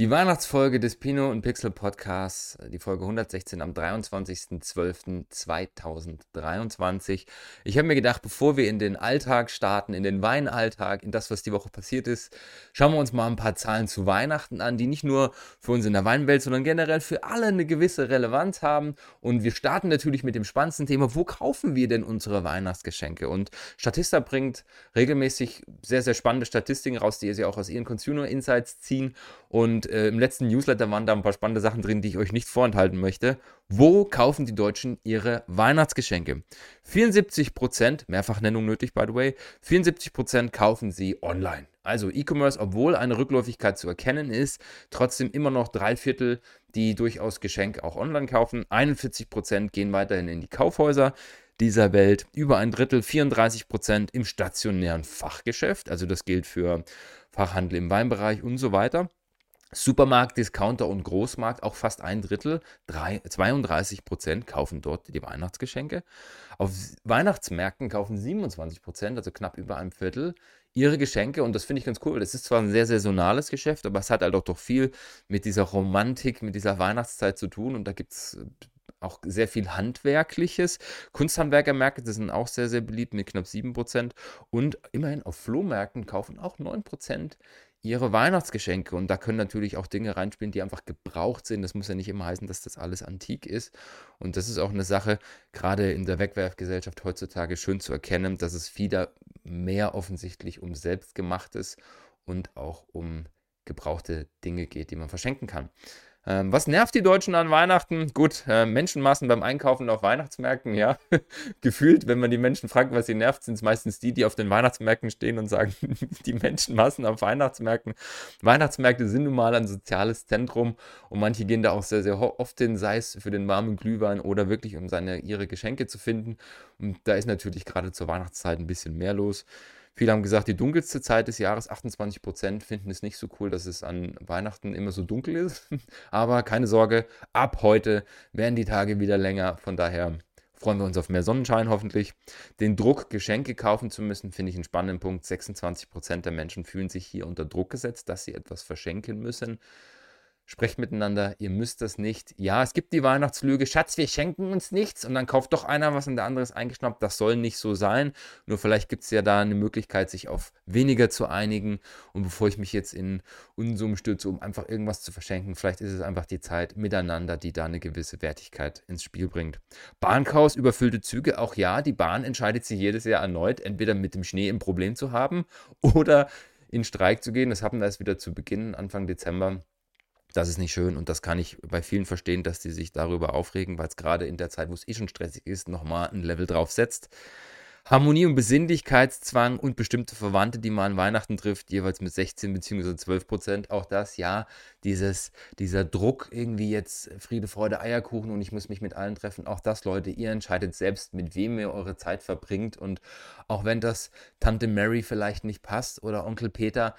Die Weihnachtsfolge des Pino und Pixel Podcasts, die Folge 116 am 23.12.2023. Ich habe mir gedacht, bevor wir in den Alltag starten, in den Weinalltag, in das, was die Woche passiert ist, schauen wir uns mal ein paar Zahlen zu Weihnachten an, die nicht nur für uns in der Weinwelt, sondern generell für alle eine gewisse Relevanz haben. Und wir starten natürlich mit dem spannendsten Thema, wo kaufen wir denn unsere Weihnachtsgeschenke? Und Statista bringt regelmäßig sehr, sehr spannende Statistiken raus, die sie auch aus ihren Consumer Insights ziehen. Und äh, im letzten Newsletter waren da ein paar spannende Sachen drin, die ich euch nicht vorenthalten möchte. Wo kaufen die Deutschen ihre Weihnachtsgeschenke? 74%, Mehrfachnennung nötig, by the way, 74% kaufen sie online. Also E-Commerce, obwohl eine Rückläufigkeit zu erkennen ist, trotzdem immer noch drei Viertel, die durchaus Geschenke auch online kaufen. 41% gehen weiterhin in die Kaufhäuser dieser Welt. Über ein Drittel, 34% im stationären Fachgeschäft. Also das gilt für Fachhandel im Weinbereich und so weiter. Supermarkt, Discounter und Großmarkt, auch fast ein Drittel, 3, 32 Prozent kaufen dort die Weihnachtsgeschenke. Auf Weihnachtsmärkten kaufen 27 Prozent, also knapp über ein Viertel, ihre Geschenke. Und das finde ich ganz cool. Das ist zwar ein sehr saisonales Geschäft, aber es hat halt auch doch viel mit dieser Romantik, mit dieser Weihnachtszeit zu tun. Und da gibt es äh, auch sehr viel Handwerkliches. Kunsthandwerkermärkte sind auch sehr, sehr beliebt mit knapp 7%. Und immerhin auf Flohmärkten kaufen auch 9% ihre Weihnachtsgeschenke. Und da können natürlich auch Dinge reinspielen, die einfach gebraucht sind. Das muss ja nicht immer heißen, dass das alles antik ist. Und das ist auch eine Sache, gerade in der Wegwerfgesellschaft heutzutage schön zu erkennen, dass es wieder mehr offensichtlich um Selbstgemachtes und auch um gebrauchte Dinge geht, die man verschenken kann. Ähm, was nervt die Deutschen an Weihnachten? Gut, äh, Menschenmassen beim Einkaufen auf Weihnachtsmärkten, ja. Gefühlt, wenn man die Menschen fragt, was sie nervt, sind es meistens die, die auf den Weihnachtsmärkten stehen und sagen, die Menschenmassen auf Weihnachtsmärkten. Weihnachtsmärkte sind nun mal ein soziales Zentrum und manche gehen da auch sehr, sehr oft hin, sei es für den warmen Glühwein oder wirklich, um seine, ihre Geschenke zu finden. Und da ist natürlich gerade zur Weihnachtszeit ein bisschen mehr los. Viele haben gesagt, die dunkelste Zeit des Jahres, 28 Prozent, finden es nicht so cool, dass es an Weihnachten immer so dunkel ist. Aber keine Sorge, ab heute werden die Tage wieder länger. Von daher freuen wir uns auf mehr Sonnenschein hoffentlich. Den Druck, Geschenke kaufen zu müssen, finde ich einen spannenden Punkt. 26 Prozent der Menschen fühlen sich hier unter Druck gesetzt, dass sie etwas verschenken müssen. Sprecht miteinander, ihr müsst das nicht. Ja, es gibt die Weihnachtslüge, Schatz, wir schenken uns nichts und dann kauft doch einer was und der andere ist eingeschnappt. Das soll nicht so sein. Nur vielleicht gibt es ja da eine Möglichkeit, sich auf weniger zu einigen. Und bevor ich mich jetzt in Unsummen stürze, um einfach irgendwas zu verschenken, vielleicht ist es einfach die Zeit miteinander, die da eine gewisse Wertigkeit ins Spiel bringt. Bahnchaos, überfüllte Züge, auch ja, die Bahn entscheidet sich jedes Jahr erneut, entweder mit dem Schnee ein Problem zu haben oder in Streik zu gehen. Das hatten wir erst wieder zu Beginn, Anfang Dezember das ist nicht schön und das kann ich bei vielen verstehen, dass die sich darüber aufregen, weil es gerade in der Zeit, wo es eh schon stressig ist, nochmal ein Level drauf setzt. Harmonie und Besinnlichkeitszwang und bestimmte Verwandte, die man an Weihnachten trifft, jeweils mit 16 bzw. 12 Prozent. Auch das, ja, dieses, dieser Druck, irgendwie jetzt Friede, Freude, Eierkuchen und ich muss mich mit allen treffen. Auch das, Leute, ihr entscheidet selbst, mit wem ihr eure Zeit verbringt. Und auch wenn das Tante Mary vielleicht nicht passt oder Onkel Peter,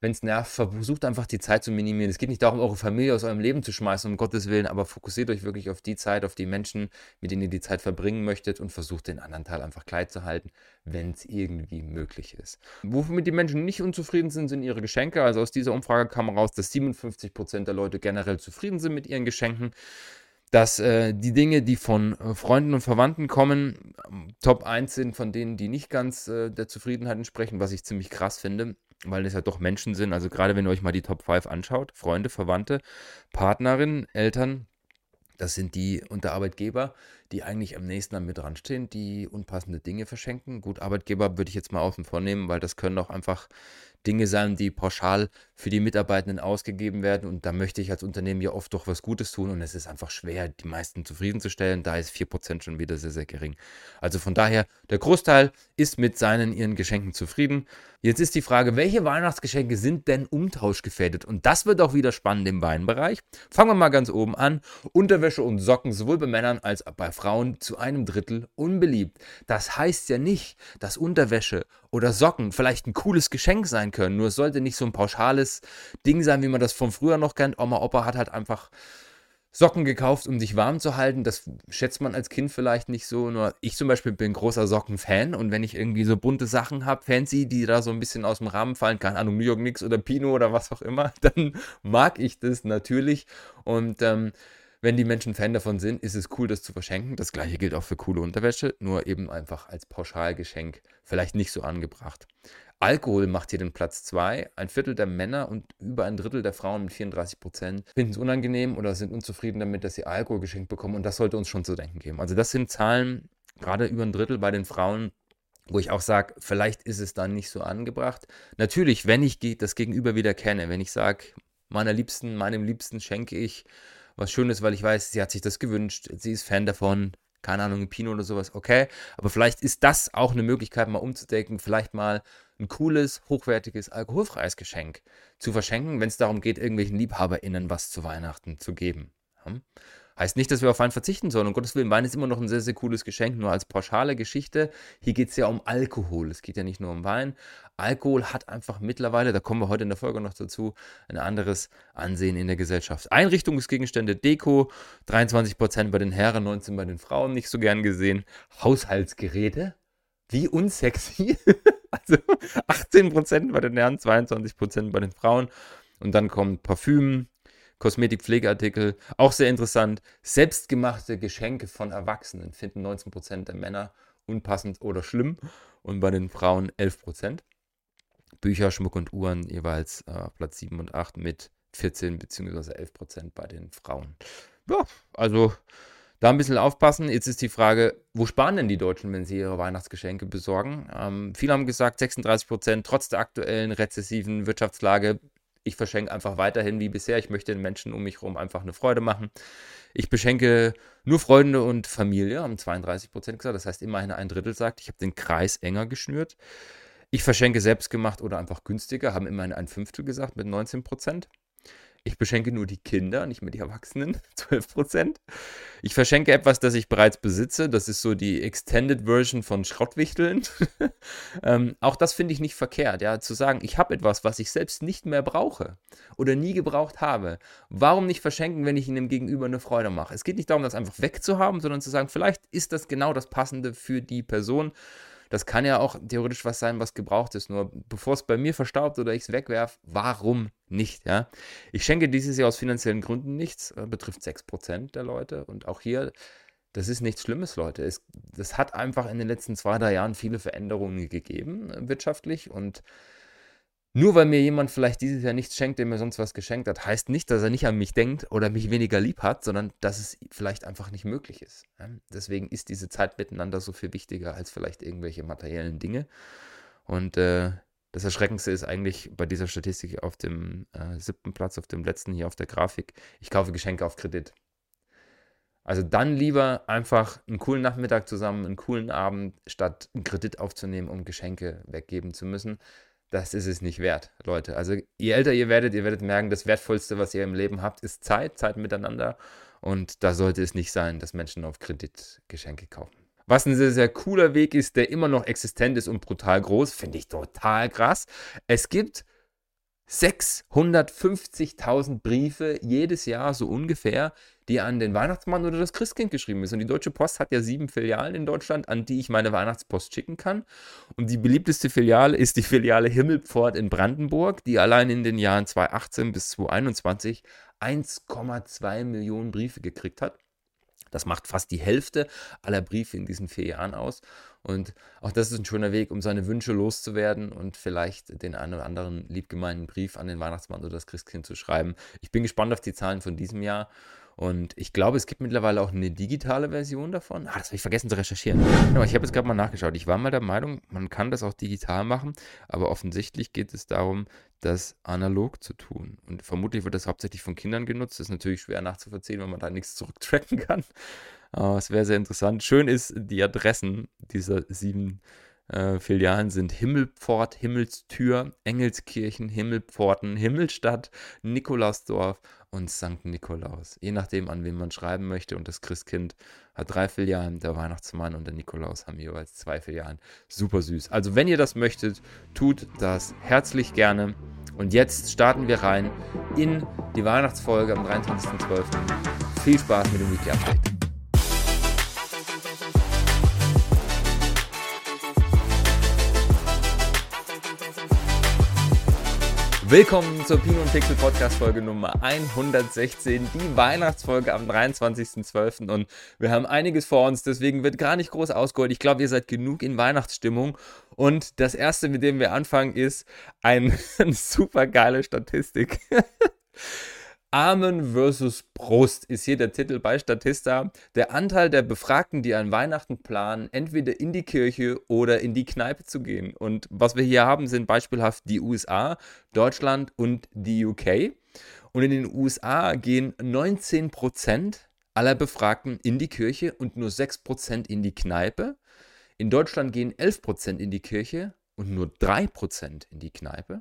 wenn es nervt, versucht einfach die Zeit zu minimieren. Es geht nicht darum, eure Familie aus eurem Leben zu schmeißen, um Gottes Willen, aber fokussiert euch wirklich auf die Zeit, auf die Menschen, mit denen ihr die Zeit verbringen möchtet und versucht den anderen Teil einfach klein zu halten, wenn es irgendwie möglich ist. Womit die Menschen nicht unzufrieden sind, sind ihre Geschenke. Also aus dieser Umfrage kam raus, dass 57% der Leute generell zufrieden sind mit ihren Geschenken dass äh, die Dinge, die von äh, Freunden und Verwandten kommen, Top 1 sind von denen, die nicht ganz äh, der Zufriedenheit entsprechen, was ich ziemlich krass finde weil es ja doch Menschen sind. Also gerade wenn ihr euch mal die Top 5 anschaut, Freunde, Verwandte, Partnerinnen, Eltern, das sind die unter Arbeitgeber, die eigentlich am nächsten an mir dran stehen, die unpassende Dinge verschenken. Gut, Arbeitgeber würde ich jetzt mal außen vor nehmen, weil das können auch einfach Dinge sein, die pauschal für die Mitarbeitenden ausgegeben werden. Und da möchte ich als Unternehmen ja oft doch was Gutes tun. Und es ist einfach schwer, die meisten zufriedenzustellen. Da ist 4% schon wieder sehr, sehr gering. Also von daher, der Großteil ist mit seinen, ihren Geschenken zufrieden. Jetzt ist die Frage, welche Weihnachtsgeschenke sind denn umtauschgefährdet? Und das wird auch wieder spannend im Weinbereich. Fangen wir mal ganz oben an. Unterwäsche und Socken, sowohl bei Männern als auch bei Frauen, zu einem Drittel unbeliebt. Das heißt ja nicht, dass Unterwäsche oder Socken vielleicht ein cooles Geschenk sein können. Nur es sollte nicht so ein pauschales Ding sein, wie man das von früher noch kennt. Oma, Opa hat halt einfach Socken gekauft, um sich warm zu halten. Das schätzt man als Kind vielleicht nicht so. Nur ich zum Beispiel bin großer Sockenfan und wenn ich irgendwie so bunte Sachen habe, fancy, die da so ein bisschen aus dem Rahmen fallen, keine Ahnung, New York Knicks oder Pino oder was auch immer, dann mag ich das natürlich. Und ähm, wenn die Menschen Fan davon sind, ist es cool, das zu verschenken. Das gleiche gilt auch für coole Unterwäsche, nur eben einfach als Pauschalgeschenk vielleicht nicht so angebracht. Alkohol macht hier den Platz 2. Ein Viertel der Männer und über ein Drittel der Frauen mit 34 Prozent finden es unangenehm oder sind unzufrieden damit, dass sie Alkohol geschenkt bekommen. Und das sollte uns schon zu denken geben. Also das sind Zahlen, gerade über ein Drittel bei den Frauen, wo ich auch sage, vielleicht ist es dann nicht so angebracht. Natürlich, wenn ich das Gegenüber wieder kenne, wenn ich sage, meiner Liebsten, meinem Liebsten schenke ich was Schönes, weil ich weiß, sie hat sich das gewünscht, sie ist Fan davon, keine Ahnung, Pino oder sowas, okay. Aber vielleicht ist das auch eine Möglichkeit, mal umzudenken, vielleicht mal ein cooles, hochwertiges, alkoholfreies Geschenk zu verschenken, wenn es darum geht, irgendwelchen LiebhaberInnen was zu Weihnachten zu geben. Heißt nicht, dass wir auf Wein verzichten sollen. Um Gottes Willen, Wein ist immer noch ein sehr, sehr cooles Geschenk, nur als pauschale Geschichte. Hier geht es ja um Alkohol. Es geht ja nicht nur um Wein. Alkohol hat einfach mittlerweile, da kommen wir heute in der Folge noch dazu, ein anderes Ansehen in der Gesellschaft. Einrichtungsgegenstände, Deko, 23% bei den Herren, 19% bei den Frauen, nicht so gern gesehen. Haushaltsgeräte, wie unsexy. also 18% bei den Herren, 22% bei den Frauen. Und dann kommt Parfüm, Kosmetik-Pflegeartikel, auch sehr interessant. Selbstgemachte Geschenke von Erwachsenen finden 19% der Männer unpassend oder schlimm und bei den Frauen 11%. Bücher, Schmuck und Uhren jeweils äh, Platz 7 und 8 mit 14 bzw. 11% bei den Frauen. Ja, also da ein bisschen aufpassen. Jetzt ist die Frage, wo sparen denn die Deutschen, wenn sie ihre Weihnachtsgeschenke besorgen? Ähm, viele haben gesagt, 36% trotz der aktuellen rezessiven Wirtschaftslage ich verschenke einfach weiterhin wie bisher. Ich möchte den Menschen um mich herum einfach eine Freude machen. Ich beschenke nur Freunde und Familie, haben 32 Prozent gesagt. Das heißt, immerhin ein Drittel sagt, ich habe den Kreis enger geschnürt. Ich verschenke selbstgemacht oder einfach günstiger, haben immerhin ein Fünftel gesagt mit 19 Prozent. Ich beschenke nur die Kinder, nicht mehr die Erwachsenen, 12% Ich verschenke etwas, das ich bereits besitze. Das ist so die Extended Version von Schrottwichteln. ähm, auch das finde ich nicht verkehrt, ja, zu sagen, ich habe etwas, was ich selbst nicht mehr brauche oder nie gebraucht habe. Warum nicht verschenken, wenn ich ihnen Gegenüber eine Freude mache? Es geht nicht darum, das einfach wegzuhaben, sondern zu sagen, vielleicht ist das genau das Passende für die Person. Das kann ja auch theoretisch was sein, was gebraucht ist. Nur bevor es bei mir verstaubt oder ich es wegwerfe, warum nicht? Ja? Ich schenke dieses Jahr aus finanziellen Gründen nichts, äh, betrifft 6% der Leute. Und auch hier, das ist nichts Schlimmes, Leute. Es, das hat einfach in den letzten zwei, drei Jahren viele Veränderungen gegeben, äh, wirtschaftlich. Und nur weil mir jemand vielleicht dieses Jahr nichts schenkt, der mir sonst was geschenkt hat, heißt nicht, dass er nicht an mich denkt oder mich weniger lieb hat, sondern dass es vielleicht einfach nicht möglich ist. Deswegen ist diese Zeit miteinander so viel wichtiger als vielleicht irgendwelche materiellen Dinge. Und äh, das Erschreckendste ist eigentlich bei dieser Statistik auf dem äh, siebten Platz, auf dem letzten hier auf der Grafik, ich kaufe Geschenke auf Kredit. Also dann lieber einfach einen coolen Nachmittag zusammen, einen coolen Abend, statt einen Kredit aufzunehmen, um Geschenke weggeben zu müssen das ist es nicht wert, Leute. Also je älter ihr werdet, ihr werdet merken, das Wertvollste, was ihr im Leben habt, ist Zeit, Zeit miteinander. Und da sollte es nicht sein, dass Menschen auf Kredit Geschenke kaufen. Was ein sehr, sehr cooler Weg ist, der immer noch existent ist und brutal groß, finde ich total krass. Es gibt 650.000 Briefe jedes Jahr so ungefähr, die an den Weihnachtsmann oder das Christkind geschrieben ist. Und die Deutsche Post hat ja sieben Filialen in Deutschland, an die ich meine Weihnachtspost schicken kann. Und die beliebteste Filiale ist die Filiale Himmelpfort in Brandenburg, die allein in den Jahren 2018 bis 2021 1,2 Millionen Briefe gekriegt hat. Das macht fast die Hälfte aller Briefe in diesen vier Jahren aus. Und auch das ist ein schöner Weg, um seine Wünsche loszuwerden und vielleicht den einen oder anderen liebgemeinten Brief an den Weihnachtsmann oder das Christkind zu schreiben. Ich bin gespannt auf die Zahlen von diesem Jahr und ich glaube, es gibt mittlerweile auch eine digitale Version davon. Ah, das habe ich vergessen zu recherchieren. Genau, ich habe jetzt gerade mal nachgeschaut. Ich war mal der Meinung, man kann das auch digital machen, aber offensichtlich geht es darum, das analog zu tun. Und vermutlich wird das hauptsächlich von Kindern genutzt. Das ist natürlich schwer nachzuvollziehen, wenn man da nichts zurücktracken kann. Aber es wäre sehr interessant. Schön ist, die Adressen dieser sieben äh, Filialen sind Himmelpfort, Himmelstür, Engelskirchen, Himmelpforten, Himmelstadt, Nikolausdorf und St. Nikolaus. Je nachdem, an wen man schreiben möchte. Und das Christkind hat drei Filialen, der Weihnachtsmann und der Nikolaus haben jeweils zwei Filialen. Super süß. Also wenn ihr das möchtet, tut das herzlich gerne. Und jetzt starten wir rein in die Weihnachtsfolge am 23.12. Viel Spaß mit dem Weekly Update. Willkommen zur Pino und Pixel Podcast Folge Nummer 116, die Weihnachtsfolge am 23.12. Und wir haben einiges vor uns, deswegen wird gar nicht groß ausgeholt. Ich glaube, ihr seid genug in Weihnachtsstimmung. Und das erste, mit dem wir anfangen, ist ein, eine super geile Statistik. Armen versus Brust ist hier der Titel bei Statista. Der Anteil der Befragten, die an Weihnachten planen, entweder in die Kirche oder in die Kneipe zu gehen. Und was wir hier haben, sind beispielhaft die USA, Deutschland und die UK. Und in den USA gehen 19% aller Befragten in die Kirche und nur 6% in die Kneipe. In Deutschland gehen 11% in die Kirche und nur 3% in die Kneipe.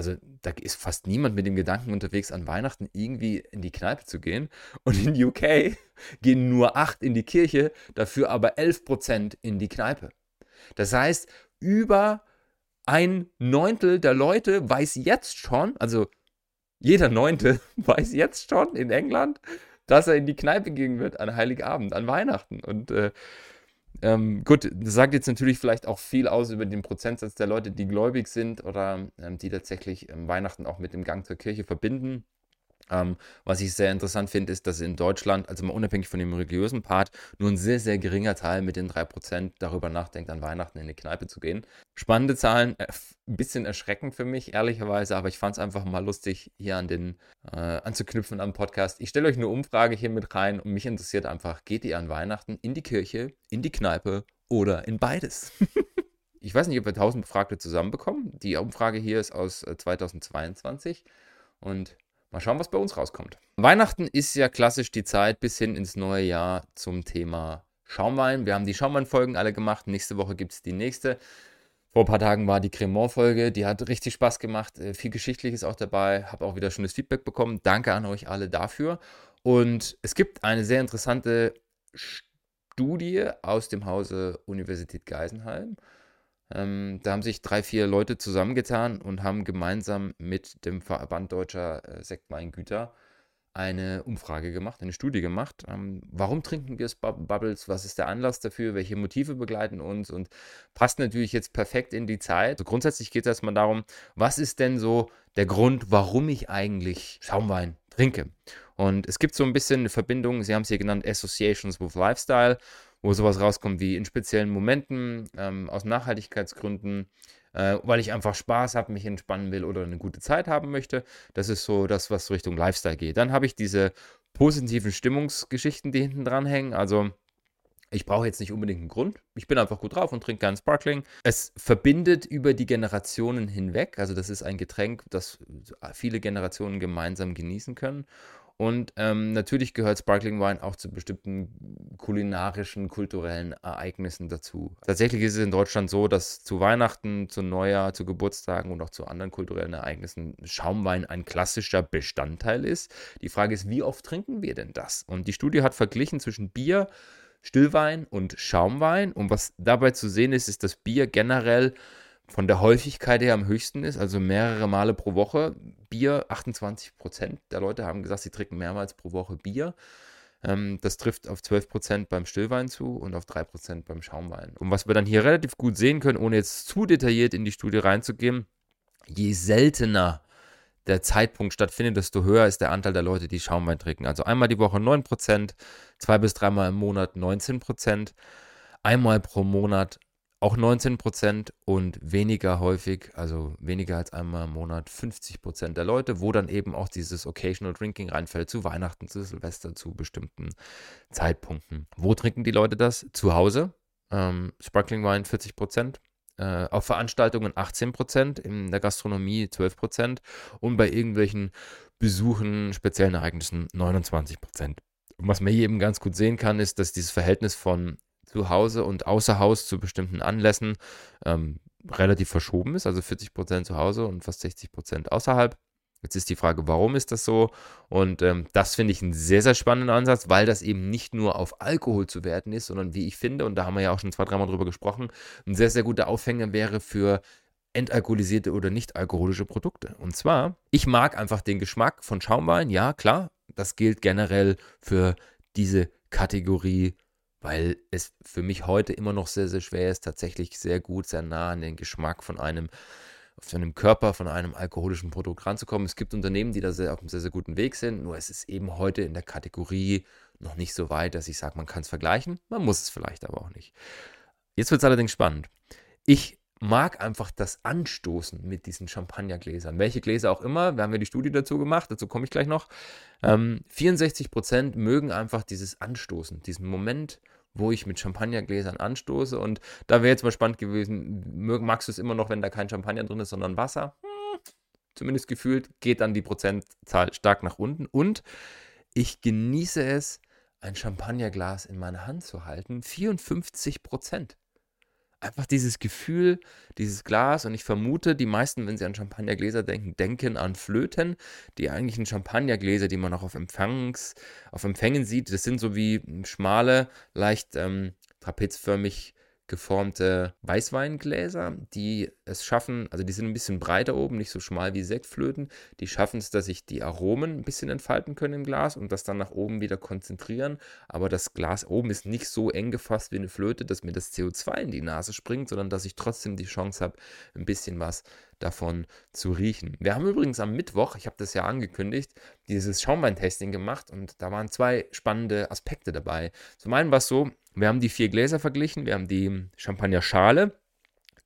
Also da ist fast niemand mit dem Gedanken unterwegs, an Weihnachten irgendwie in die Kneipe zu gehen. Und in UK gehen nur 8 in die Kirche, dafür aber 11% in die Kneipe. Das heißt, über ein Neuntel der Leute weiß jetzt schon, also jeder Neunte weiß jetzt schon in England, dass er in die Kneipe gehen wird an Heiligabend, an Weihnachten. Und äh, ähm, gut, das sagt jetzt natürlich vielleicht auch viel aus über den Prozentsatz der Leute, die gläubig sind oder ähm, die tatsächlich ähm, Weihnachten auch mit dem Gang zur Kirche verbinden. Ähm, was ich sehr interessant finde, ist, dass in Deutschland, also mal unabhängig von dem religiösen Part, nur ein sehr, sehr geringer Teil mit den 3% darüber nachdenkt, an Weihnachten in eine Kneipe zu gehen. Spannende Zahlen, äh, ein bisschen erschreckend für mich, ehrlicherweise, aber ich fand es einfach mal lustig, hier an den äh, anzuknüpfen am Podcast. Ich stelle euch eine Umfrage hier mit rein und mich interessiert einfach, geht ihr an Weihnachten in die Kirche, in die Kneipe oder in beides? ich weiß nicht, ob wir 1000 Befragte zusammenbekommen. Die Umfrage hier ist aus 2022 äh, und Mal schauen, was bei uns rauskommt. Weihnachten ist ja klassisch die Zeit bis hin ins neue Jahr zum Thema Schaumwein. Wir haben die Schaumwein-Folgen alle gemacht. Nächste Woche gibt es die nächste. Vor ein paar Tagen war die Cremant-Folge. Die hat richtig Spaß gemacht. Äh, viel Geschichtliches auch dabei. Habe auch wieder schönes Feedback bekommen. Danke an euch alle dafür. Und es gibt eine sehr interessante Studie aus dem Hause Universität Geisenheim. Ähm, da haben sich drei, vier Leute zusammengetan und haben gemeinsam mit dem Verband Deutscher äh, Sektweingüter eine Umfrage gemacht, eine Studie gemacht. Ähm, warum trinken wir Bubbles? Was ist der Anlass dafür? Welche Motive begleiten uns? Und passt natürlich jetzt perfekt in die Zeit. Also grundsätzlich geht es erstmal darum, was ist denn so der Grund, warum ich eigentlich Schaumwein trinke? Und es gibt so ein bisschen eine Verbindung, Sie haben es hier genannt, Associations with Lifestyle wo sowas rauskommt wie in speziellen Momenten, ähm, aus Nachhaltigkeitsgründen, äh, weil ich einfach Spaß habe, mich entspannen will oder eine gute Zeit haben möchte. Das ist so das, was Richtung Lifestyle geht. Dann habe ich diese positiven Stimmungsgeschichten, die hinten dran hängen. Also ich brauche jetzt nicht unbedingt einen Grund. Ich bin einfach gut drauf und trinke gern Sparkling. Es verbindet über die Generationen hinweg. Also das ist ein Getränk, das viele Generationen gemeinsam genießen können. Und ähm, natürlich gehört Sparkling Wine auch zu bestimmten kulinarischen, kulturellen Ereignissen dazu. Tatsächlich ist es in Deutschland so, dass zu Weihnachten, zu Neujahr, zu Geburtstagen und auch zu anderen kulturellen Ereignissen Schaumwein ein klassischer Bestandteil ist. Die Frage ist, wie oft trinken wir denn das? Und die Studie hat verglichen zwischen Bier, Stillwein und Schaumwein. Und was dabei zu sehen ist, ist, dass Bier generell von der Häufigkeit her am höchsten ist, also mehrere Male pro Woche. Bier, 28 Prozent der Leute haben gesagt, sie trinken mehrmals pro Woche Bier. Ähm, das trifft auf 12 Prozent beim Stillwein zu und auf 3 Prozent beim Schaumwein. Und was wir dann hier relativ gut sehen können, ohne jetzt zu detailliert in die Studie reinzugehen, je seltener der Zeitpunkt stattfindet, desto höher ist der Anteil der Leute, die Schaumwein trinken. Also einmal die Woche 9 Prozent, zwei bis dreimal im Monat 19 Prozent, einmal pro Monat auch 19 Prozent und weniger häufig, also weniger als einmal im Monat 50 Prozent der Leute, wo dann eben auch dieses Occasional Drinking reinfällt, zu Weihnachten, zu Silvester, zu bestimmten Zeitpunkten. Wo trinken die Leute das? Zu Hause. Ähm, Sparkling Wine 40 Prozent. Äh, auf Veranstaltungen 18 Prozent, in der Gastronomie 12 Prozent und bei irgendwelchen Besuchen, speziellen Ereignissen 29 Prozent. Und was man hier eben ganz gut sehen kann, ist, dass dieses Verhältnis von zu Hause und außer Haus zu bestimmten Anlässen ähm, relativ verschoben ist, also 40 Prozent zu Hause und fast 60 Prozent außerhalb. Jetzt ist die Frage, warum ist das so? Und ähm, das finde ich einen sehr, sehr spannenden Ansatz, weil das eben nicht nur auf Alkohol zu werten ist, sondern wie ich finde, und da haben wir ja auch schon zwei, dreimal drüber gesprochen, ein sehr, sehr guter Aufhänger wäre für entalkoholisierte oder nicht alkoholische Produkte. Und zwar, ich mag einfach den Geschmack von Schaumwein, ja, klar, Das gilt generell für diese Kategorie, weil es für mich heute immer noch sehr, sehr schwer ist, tatsächlich sehr gut, sehr nah an den Geschmack von einem auf seinem Körper von einem alkoholischen Produkt ranzukommen. Es gibt Unternehmen, die da sehr, auf einem sehr, sehr guten Weg sind, nur es ist eben heute in der Kategorie noch nicht so weit, dass ich sage, man kann es vergleichen. Man muss es vielleicht aber auch nicht. Jetzt wird es allerdings spannend. Ich mag einfach das Anstoßen mit diesen Champagnergläsern. Welche Gläser auch immer, wir haben ja die Studie dazu gemacht, dazu komme ich gleich noch. Ähm, 64% mögen einfach dieses Anstoßen, diesen Moment, wo ich mit Champagnergläsern anstoße. Und da wäre jetzt mal spannend gewesen, magst du es immer noch, wenn da kein Champagner drin ist, sondern Wasser? Hm, zumindest gefühlt geht dann die Prozentzahl stark nach unten. Und ich genieße es, ein Champagnerglas in meiner Hand zu halten. 54 Prozent einfach dieses Gefühl, dieses Glas. Und ich vermute, die meisten, wenn sie an Champagnergläser denken, denken an Flöten, die eigentlichen Champagnergläser, die man auch auf, Empfangs, auf Empfängen sieht. Das sind so wie schmale, leicht ähm, trapezförmig geformte Weißweingläser, die es schaffen, also die sind ein bisschen breiter oben, nicht so schmal wie Sektflöten, die schaffen es, dass sich die Aromen ein bisschen entfalten können im Glas und das dann nach oben wieder konzentrieren, aber das Glas oben ist nicht so eng gefasst wie eine Flöte, dass mir das CO2 in die Nase springt, sondern dass ich trotzdem die Chance habe, ein bisschen was davon zu riechen. Wir haben übrigens am Mittwoch, ich habe das ja angekündigt, dieses Schaumweintesting gemacht und da waren zwei spannende Aspekte dabei. Zum einen war es so, wir haben die vier Gläser verglichen. Wir haben die Champagnerschale,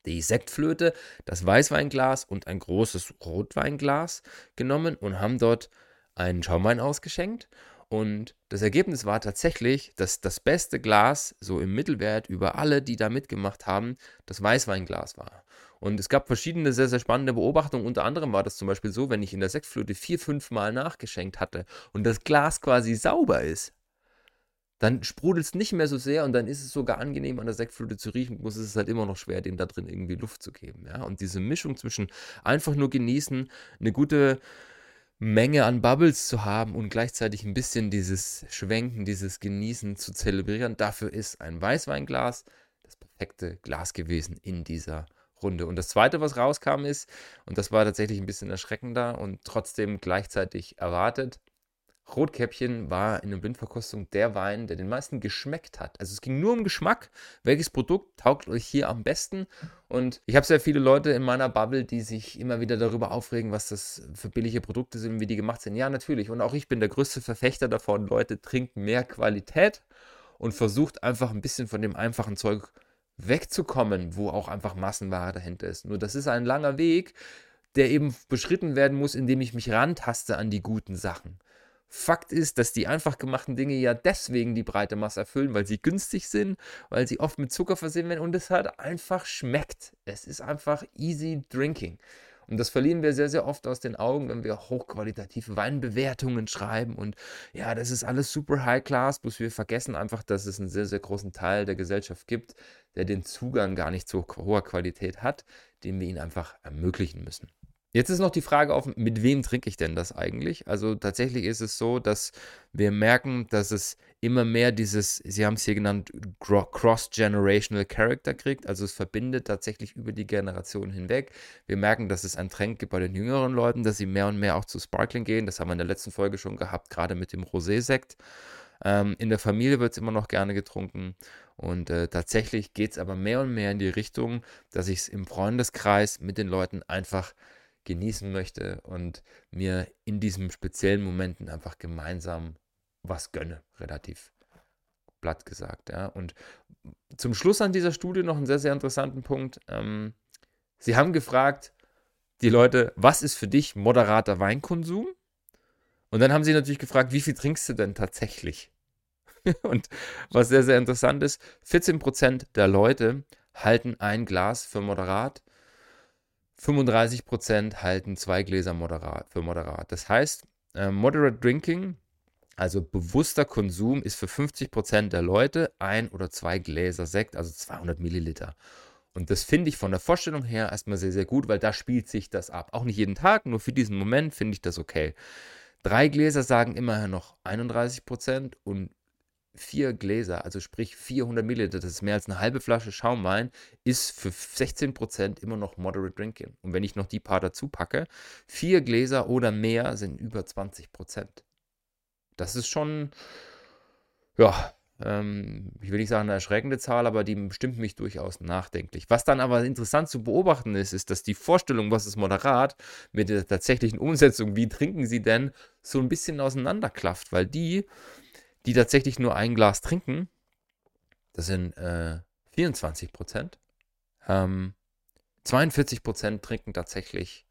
die Sektflöte, das Weißweinglas und ein großes Rotweinglas genommen und haben dort einen Schaumwein ausgeschenkt. Und das Ergebnis war tatsächlich, dass das beste Glas, so im Mittelwert über alle, die da mitgemacht haben, das Weißweinglas war. Und es gab verschiedene sehr, sehr spannende Beobachtungen. Unter anderem war das zum Beispiel so, wenn ich in der Sektflöte vier, fünf Mal nachgeschenkt hatte und das Glas quasi sauber ist, dann sprudelt es nicht mehr so sehr und dann ist es sogar angenehm, an der Sektflöte zu riechen, muss es halt immer noch schwer, dem da drin irgendwie Luft zu geben. Ja? Und diese Mischung zwischen einfach nur genießen, eine gute Menge an Bubbles zu haben und gleichzeitig ein bisschen dieses Schwenken, dieses Genießen zu zelebrieren, dafür ist ein Weißweinglas das perfekte Glas gewesen in dieser Runde. Und das zweite, was rauskam, ist, und das war tatsächlich ein bisschen erschreckender und trotzdem gleichzeitig erwartet, Rotkäppchen war in der Blindverkostung der Wein, der den meisten geschmeckt hat. Also es ging nur um Geschmack. Welches Produkt taugt euch hier am besten? Und ich habe sehr viele Leute in meiner Bubble, die sich immer wieder darüber aufregen, was das für billige Produkte sind wie die gemacht sind. Ja, natürlich. Und auch ich bin der größte Verfechter davon. Leute, trinkt mehr Qualität und versucht einfach ein bisschen von dem einfachen Zeug wegzukommen, wo auch einfach Massenware dahinter ist. Nur das ist ein langer Weg, der eben beschritten werden muss, indem ich mich rantaste an die guten Sachen. Fakt ist, dass die einfach gemachten Dinge ja deswegen die breite Masse erfüllen, weil sie günstig sind, weil sie oft mit Zucker versehen werden und es halt einfach schmeckt. Es ist einfach easy drinking. Und das verlieren wir sehr, sehr oft aus den Augen, wenn wir hochqualitative Weinbewertungen schreiben. Und ja, das ist alles super high class, bloß wir vergessen einfach, dass es einen sehr, sehr großen Teil der Gesellschaft gibt, der den Zugang gar nicht zu hoher Qualität hat, den wir ihnen einfach ermöglichen müssen. Jetzt ist noch die Frage auf, mit wem trinke ich denn das eigentlich? Also tatsächlich ist es so, dass wir merken, dass es immer mehr dieses, Sie haben es hier genannt, Cross-Generational Character kriegt. Also es verbindet tatsächlich über die Generation hinweg. Wir merken, dass es einen Trend gibt bei den jüngeren Leuten, dass sie mehr und mehr auch zu Sparkling gehen. Das haben wir in der letzten Folge schon gehabt, gerade mit dem Rosé-Sekt. Ähm, in der Familie wird es immer noch gerne getrunken. Und äh, tatsächlich geht es aber mehr und mehr in die Richtung, dass ich es im Freundeskreis mit den Leuten einfach genießen möchte und mir in diesen speziellen Momenten einfach gemeinsam was gönne, relativ platt gesagt. Ja. Und zum Schluss an dieser Studie noch einen sehr, sehr interessanten Punkt. Ähm, sie haben gefragt, die Leute, was ist für dich moderater Weinkonsum? Und dann haben sie natürlich gefragt, wie viel trinkst du denn tatsächlich? Und was sehr, sehr interessant ist, 14% der Leute halten ein Glas für moderat 35% halten zwei Gläser moderat, für moderat. Das heißt, äh, Moderate Drinking, also bewusster Konsum, ist für 50% der Leute ein oder zwei Gläser Sekt, also 200 Milliliter. Und das finde ich von der Vorstellung her erstmal sehr, sehr gut, weil da spielt sich das ab. Auch nicht jeden Tag, nur für diesen Moment finde ich das okay. Drei Gläser sagen immerhin noch 31% und vier Gläser, also sprich 400 Milliliter, das ist mehr als eine halbe Flasche Schaumwein, ist für 16% immer noch Moderate Drinking. Und wenn ich noch die paar dazu packe, vier Gläser oder mehr sind über 20%. Das ist schon, ja, ähm, ich will nicht sagen eine erschreckende Zahl, aber die stimmt mich durchaus nachdenklich. Was dann aber interessant zu beobachten ist, ist, dass die Vorstellung, was ist moderat, mit der tatsächlichen Umsetzung, wie trinken sie denn, so ein bisschen auseinanderklafft, weil die, die tatsächlich nur ein Glas trinken, das sind äh, 24 Prozent, ähm, 42 Prozent trinken tatsächlich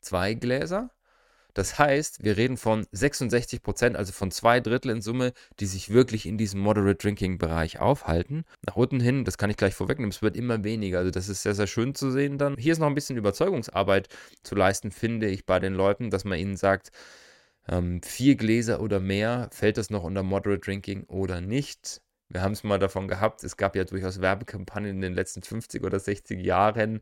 zwei Gläser das heißt, wir reden von 66 Prozent, also von zwei Drittel in Summe, die sich wirklich in diesem Moderate Drinking Bereich aufhalten. Nach unten hin, das kann ich gleich vorwegnehmen, es wird immer weniger. Also das ist sehr, sehr schön zu sehen dann. Hier ist noch ein bisschen Überzeugungsarbeit zu leisten, finde ich, bei den Leuten, dass man ihnen sagt, ähm, vier Gläser oder mehr, fällt das noch unter Moderate Drinking oder nicht? Wir haben es mal davon gehabt, es gab ja durchaus Werbekampagnen in den letzten 50 oder 60 Jahren.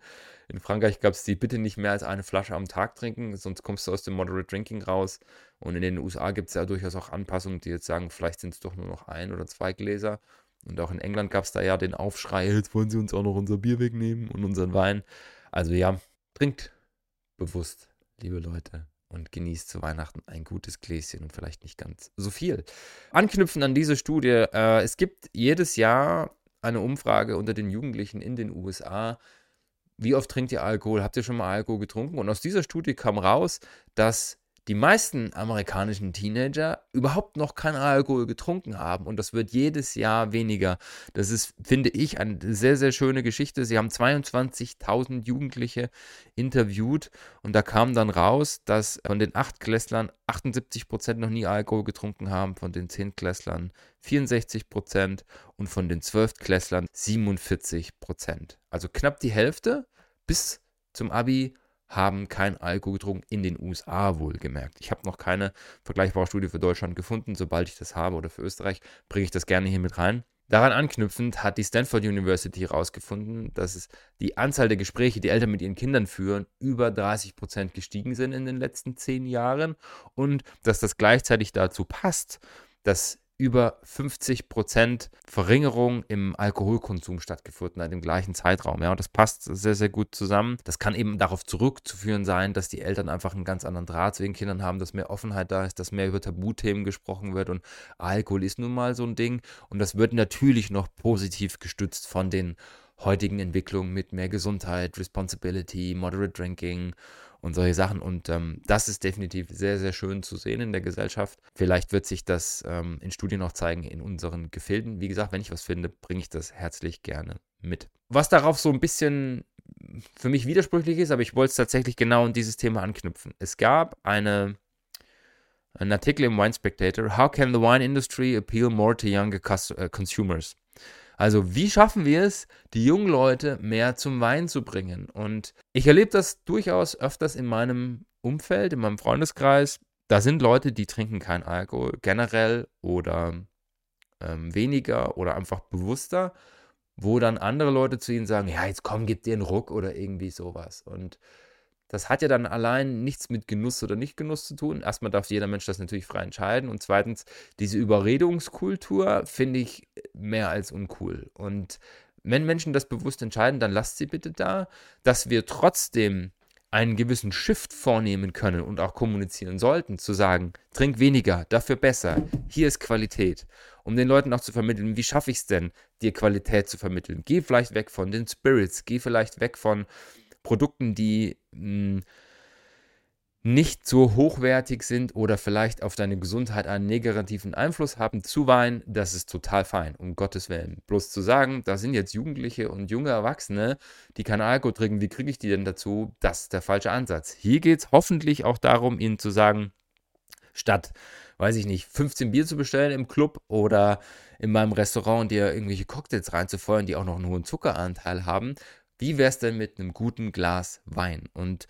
In Frankreich gab es die Bitte nicht mehr als eine Flasche am Tag trinken, sonst kommst du aus dem Moderate Drinking raus. Und in den USA gibt es ja durchaus auch Anpassungen, die jetzt sagen, vielleicht sind es doch nur noch ein oder zwei Gläser. Und auch in England gab es da ja den Aufschrei, jetzt wollen sie uns auch noch unser Bier wegnehmen und unseren Wein. Also ja, trinkt bewusst, liebe Leute und genießt zu Weihnachten ein gutes Gläschen und vielleicht nicht ganz so viel. Anknüpfen an diese Studie, äh, es gibt jedes Jahr eine Umfrage unter den Jugendlichen in den USA. Wie oft trinkt ihr Alkohol? Habt ihr schon mal Alkohol getrunken? Und aus dieser Studie kam raus, dass die meisten amerikanischen Teenager überhaupt noch keinen Alkohol getrunken haben und das wird jedes Jahr weniger. Das ist, finde ich, eine sehr, sehr schöne Geschichte. Sie haben 22.000 Jugendliche interviewt und da kam dann raus, dass von den Achtklässlern 78 Prozent noch nie Alkohol getrunken haben, von den Zehntklässlern 64 Prozent und von den Zwölftklässlern 47 Prozent. Also knapp die Hälfte bis zum Abi haben kein Alkohol getrunken, in den USA wohlgemerkt. Ich habe noch keine vergleichbare Studie für Deutschland gefunden. Sobald ich das habe oder für Österreich, bringe ich das gerne hier mit rein. Daran anknüpfend hat die Stanford University herausgefunden, dass es die Anzahl der Gespräche, die Eltern mit ihren Kindern führen, über 30 Prozent gestiegen sind in den letzten zehn Jahren und dass das gleichzeitig dazu passt, dass über 50 Prozent Verringerung im Alkoholkonsum stattgefunden hat im gleichen Zeitraum. Ja, und das passt sehr, sehr gut zusammen. Das kann eben darauf zurückzuführen sein, dass die Eltern einfach einen ganz anderen Draht zu den Kindern haben, dass mehr Offenheit da ist, dass mehr über Tabuthemen gesprochen wird. Und Alkohol ist nun mal so ein Ding. Und das wird natürlich noch positiv gestützt von den heutigen Entwicklungen mit mehr Gesundheit, Responsibility, Moderate Drinking und solche Sachen. Und ähm, das ist definitiv sehr, sehr schön zu sehen in der Gesellschaft. Vielleicht wird sich das ähm, in Studien auch zeigen in unseren Gefilden. Wie gesagt, wenn ich was finde, bringe ich das herzlich gerne mit. Was darauf so ein bisschen für mich widersprüchlich ist, aber ich wollte es tatsächlich genau in dieses Thema anknüpfen. Es gab eine, einen Artikel im Wine Spectator, How can the wine industry appeal more to younger uh, consumers? Also wie schaffen wir es, die jungen Leute mehr zum Wein zu bringen? Und ich erlebe das durchaus öfters in meinem Umfeld, in meinem Freundeskreis. Da sind Leute, die trinken keinen Alkohol generell oder ähm, weniger oder einfach bewusster, wo dann andere Leute zu ihnen sagen, ja, jetzt komm, gib dir einen Ruck oder irgendwie sowas. Und das hat ja dann allein nichts mit Genuss oder Nicht-Genuss zu tun. Erstmal darf jeder Mensch das natürlich frei entscheiden. Und zweitens, diese Überredungskultur finde ich mehr als uncool. Und wenn Menschen das bewusst entscheiden, dann lasst sie bitte da, dass wir trotzdem einen gewissen Shift vornehmen können und auch kommunizieren sollten, zu sagen, trink weniger, dafür besser, hier ist Qualität. Um den Leuten auch zu vermitteln, wie schaffe ich es denn, dir Qualität zu vermitteln? Geh vielleicht weg von den Spirits, geh vielleicht weg von Produkten, die hm, nicht so hochwertig sind oder vielleicht auf deine Gesundheit einen negativen Einfluss haben, zu weinen, das ist total fein, um Gottes Willen. Bloß zu sagen, da sind jetzt Jugendliche und junge Erwachsene, die keinen Alkohol trinken, wie kriege ich die denn dazu? Das ist der falsche Ansatz. Hier geht es hoffentlich auch darum, ihnen zu sagen, statt, weiß ich nicht, 15 Bier zu bestellen im Club oder in meinem Restaurant dir irgendwelche Cocktails reinzufeuern, die auch noch einen hohen Zuckeranteil haben, wie wäre es denn mit einem guten Glas Wein? Und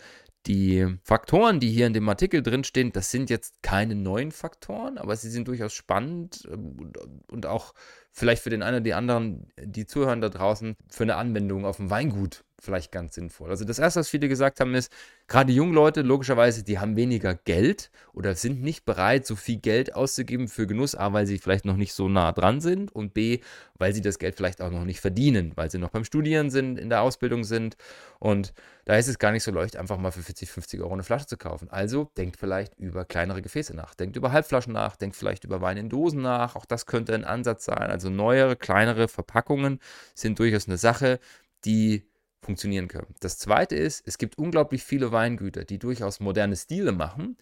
die Faktoren, die hier in dem Artikel drinstehen, das sind jetzt keine neuen Faktoren, aber sie sind durchaus spannend ähm, und auch vielleicht für den einen oder die anderen, die zuhören da draußen, für eine Anwendung auf dem Weingut vielleicht ganz sinnvoll. Also das Erste, was viele gesagt haben, ist, gerade junge Leute, logischerweise, die haben weniger Geld oder sind nicht bereit, so viel Geld auszugeben für Genuss, A, weil sie vielleicht noch nicht so nah dran sind und B, weil sie das Geld vielleicht auch noch nicht verdienen, weil sie noch beim Studieren sind, in der Ausbildung sind und da ist es gar nicht so leicht, einfach mal für 40, 50 Euro eine Flasche zu kaufen. Also denkt vielleicht über kleinere Gefäße nach, denkt über Halbflaschen nach, denkt vielleicht über Wein in Dosen nach, auch das könnte ein Ansatz sein. Also neuere, kleinere Verpackungen sind durchaus eine Sache, die funktionieren können. Das zweite ist, es gibt unglaublich viele Weingüter, die durchaus moderne Stile machen,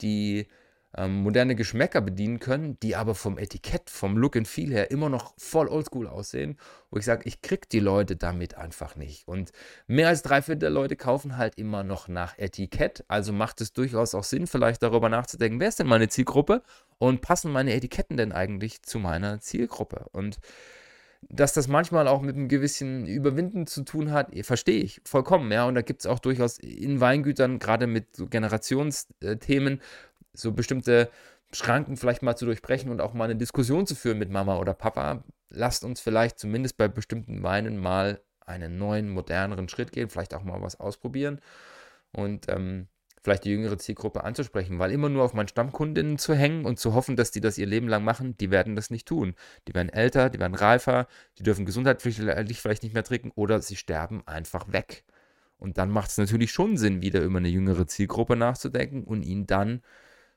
die ähm, moderne Geschmäcker bedienen können, die aber vom Etikett, vom Look and Feel her immer noch voll oldschool aussehen, wo ich sage, ich krieg die Leute damit einfach nicht. Und mehr als drei Viertel der Leute kaufen halt immer noch nach Etikett, also macht es durchaus auch Sinn, vielleicht darüber nachzudenken, wer ist denn meine Zielgruppe und passen meine Etiketten denn eigentlich zu meiner Zielgruppe? Und dass das manchmal auch mit einem gewissen Überwinden zu tun hat, verstehe ich vollkommen, ja. Und da gibt es auch durchaus in Weingütern, gerade mit so Generationsthemen, so bestimmte Schranken vielleicht mal zu durchbrechen und auch mal eine Diskussion zu führen mit Mama oder Papa. Lasst uns vielleicht zumindest bei bestimmten Weinen mal einen neuen, moderneren Schritt gehen, vielleicht auch mal was ausprobieren. Und ähm, vielleicht die jüngere Zielgruppe anzusprechen, weil immer nur auf meinen Stammkundinnen zu hängen und zu hoffen, dass die das ihr Leben lang machen, die werden das nicht tun. Die werden älter, die werden reifer, die dürfen gesundheitlich vielleicht nicht mehr trinken oder sie sterben einfach weg. Und dann macht es natürlich schon Sinn, wieder über eine jüngere Zielgruppe nachzudenken und ihnen dann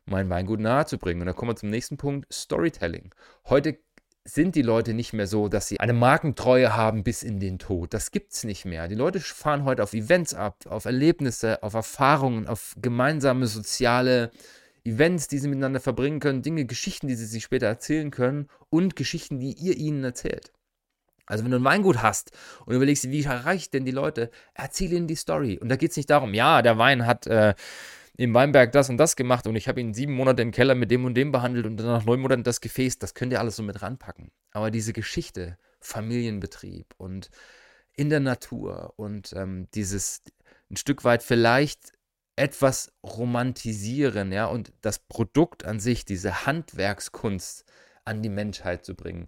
mein Weingut nahezubringen. Und da kommen wir zum nächsten Punkt, Storytelling. Heute sind die Leute nicht mehr so, dass sie eine Markentreue haben bis in den Tod. Das gibt es nicht mehr. Die Leute fahren heute auf Events ab, auf Erlebnisse, auf Erfahrungen, auf gemeinsame soziale Events, die sie miteinander verbringen können, Dinge, Geschichten, die sie sich später erzählen können und Geschichten, die ihr ihnen erzählt. Also wenn du ein Weingut hast und überlegst, wie erreiche ich denn die Leute, erzähl ihnen die Story. Und da geht es nicht darum, ja, der Wein hat äh, im Weinberg das und das gemacht und ich habe ihn sieben Monate im Keller mit dem und dem behandelt und dann nach neun Monaten das Gefäß, das könnt ihr alles so mit ranpacken. Aber diese Geschichte, Familienbetrieb und in der Natur und ähm, dieses ein Stück weit vielleicht etwas romantisieren, ja, und das Produkt an sich, diese Handwerkskunst an die Menschheit zu bringen,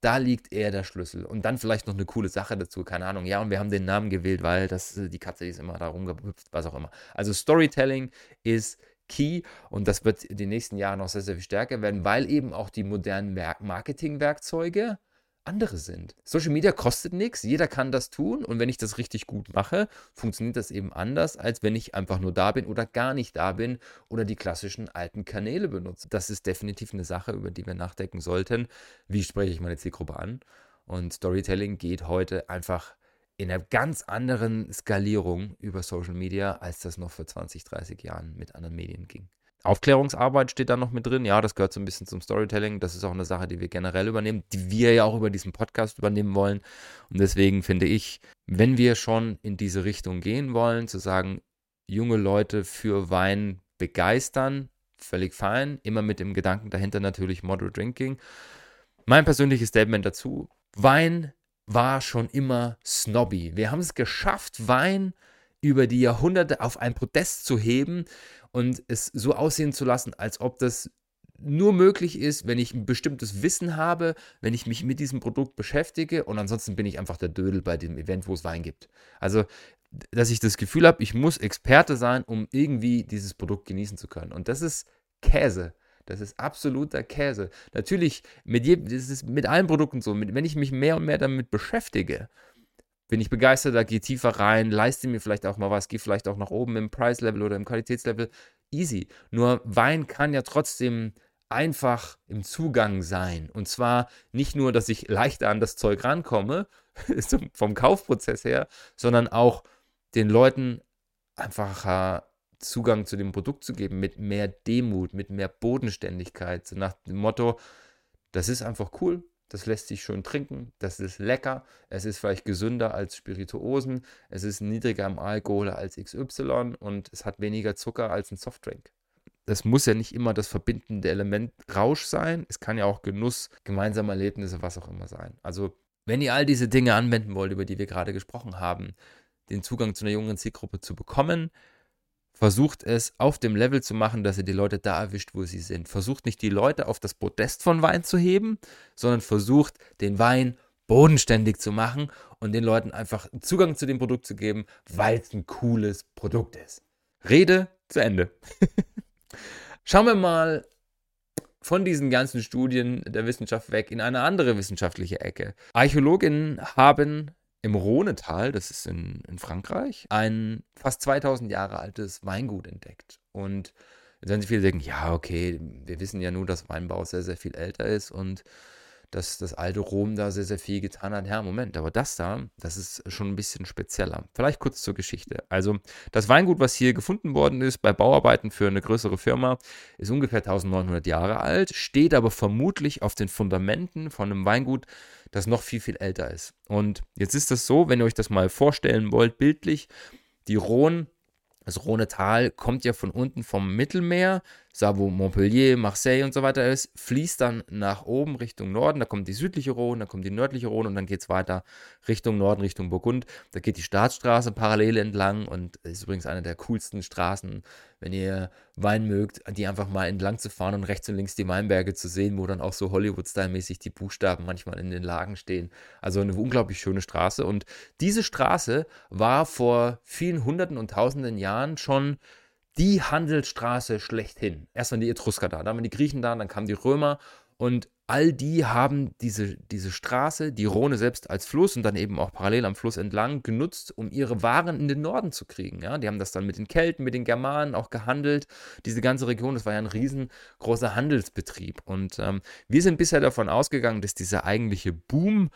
da liegt eher der Schlüssel. Und dann vielleicht noch eine coole Sache dazu, keine Ahnung. Ja, und wir haben den Namen gewählt, weil das, die Katze ist immer da rumgehüpft, was auch immer. Also Storytelling ist key und das wird die nächsten Jahre noch sehr, sehr viel stärker werden, weil eben auch die modernen Marketingwerkzeuge andere sind. Social Media kostet nichts, jeder kann das tun und wenn ich das richtig gut mache, funktioniert das eben anders, als wenn ich einfach nur da bin oder gar nicht da bin oder die klassischen alten Kanäle benutze. Das ist definitiv eine Sache, über die wir nachdenken sollten. Wie spreche ich meine Zielgruppe an? Und Storytelling geht heute einfach in einer ganz anderen Skalierung über Social Media, als das noch vor 20, 30 Jahren mit anderen Medien ging. Aufklärungsarbeit steht da noch mit drin. Ja, das gehört so ein bisschen zum Storytelling. Das ist auch eine Sache, die wir generell übernehmen, die wir ja auch über diesen Podcast übernehmen wollen. Und deswegen finde ich, wenn wir schon in diese Richtung gehen wollen, zu sagen, junge Leute für Wein begeistern, völlig fein. Immer mit dem Gedanken dahinter natürlich Model Drinking. Mein persönliches Statement dazu: Wein war schon immer snobby. Wir haben es geschafft, Wein über die Jahrhunderte auf ein Podest zu heben und es so aussehen zu lassen, als ob das nur möglich ist, wenn ich ein bestimmtes Wissen habe, wenn ich mich mit diesem Produkt beschäftige und ansonsten bin ich einfach der Dödel bei dem Event, wo es Wein gibt. Also, dass ich das Gefühl habe, ich muss Experte sein, um irgendwie dieses Produkt genießen zu können. Und das ist Käse. Das ist absoluter Käse. Natürlich, mit, je, das ist mit allen Produkten so. Mit, wenn ich mich mehr und mehr damit beschäftige, bin ich begeistert, da gehe tiefer rein, leiste mir vielleicht auch mal was, gehe vielleicht auch nach oben im Preislevel oder im Qualitätslevel. Easy. Nur Wein kann ja trotzdem einfach im Zugang sein. Und zwar nicht nur, dass ich leichter an das Zeug rankomme, vom Kaufprozess her, sondern auch den Leuten einfacher Zugang zu dem Produkt zu geben, mit mehr Demut, mit mehr Bodenständigkeit. Nach dem Motto, das ist einfach cool, das lässt sich schön trinken, das ist lecker, es ist vielleicht gesünder als Spirituosen, es ist niedriger im Alkohol als XY und es hat weniger Zucker als ein Softdrink. Das muss ja nicht immer das verbindende Element Rausch sein, es kann ja auch Genuss, gemeinsame Erlebnisse, was auch immer sein. Also, wenn ihr all diese Dinge anwenden wollt, über die wir gerade gesprochen haben, den Zugang zu einer jungen Zielgruppe zu bekommen, versucht es auf dem Level zu machen, dass ihr die Leute da erwischt, wo sie sind. Versucht nicht die Leute auf das Podest von Wein zu heben, sondern versucht den Wein bodenständig zu machen und den Leuten einfach Zugang zu dem Produkt zu geben, weil es ein cooles Produkt ist. Rede zu Ende. Schauen wir mal von diesen ganzen Studien der Wissenschaft weg in eine andere wissenschaftliche Ecke. Archäologinnen haben im Rhonetal, das ist in, in Frankreich, ein fast 2000 Jahre altes Weingut entdeckt. Und jetzt werden sich viele denken, ja, okay, wir wissen ja nur, dass Weinbau sehr, sehr viel älter ist und dass das alte Rom da sehr, sehr viel getan hat. Ja, Moment, aber das da, das ist schon ein bisschen spezieller. Vielleicht kurz zur Geschichte. Also, das Weingut, was hier gefunden worden ist bei Bauarbeiten für eine größere Firma, ist ungefähr 1900 Jahre alt, steht aber vermutlich auf den Fundamenten von einem Weingut, das noch viel, viel älter ist. Und jetzt ist das so, wenn ihr euch das mal vorstellen wollt, bildlich, die Rhone das Rhonetal kommt ja von unten vom Mittelmeer, da wo Montpellier, Marseille und so weiter ist, fließt dann nach oben Richtung Norden, da kommt die südliche Rhone, da kommt die nördliche Rhone und dann geht es weiter Richtung Norden, Richtung Burgund. Da geht die Staatsstraße parallel entlang und ist übrigens eine der coolsten Straßen wenn ihr Wein mögt, die einfach mal entlang zu fahren und rechts und links die Weinberge zu sehen, wo dann auch so Hollywood-Style-mäßig die Buchstaben manchmal in den Lagen stehen. Also eine unglaublich schöne Straße. Und diese Straße war vor vielen Hunderten und Tausenden Jahren schon die Handelsstraße schlechthin. Erst waren die Etrusker da, dann waren die Griechen da, dann kamen die Römer und all die haben diese, diese Straße, die Rhone selbst als Fluss und dann eben auch parallel am Fluss entlang genutzt, um ihre Waren in den Norden zu kriegen. Ja? Die haben das dann mit den Kelten, mit den Germanen auch gehandelt. Diese ganze Region, das war ja ein riesengroßer Handelsbetrieb. Und ähm, wir sind bisher davon ausgegangen, dass dieser eigentliche Boom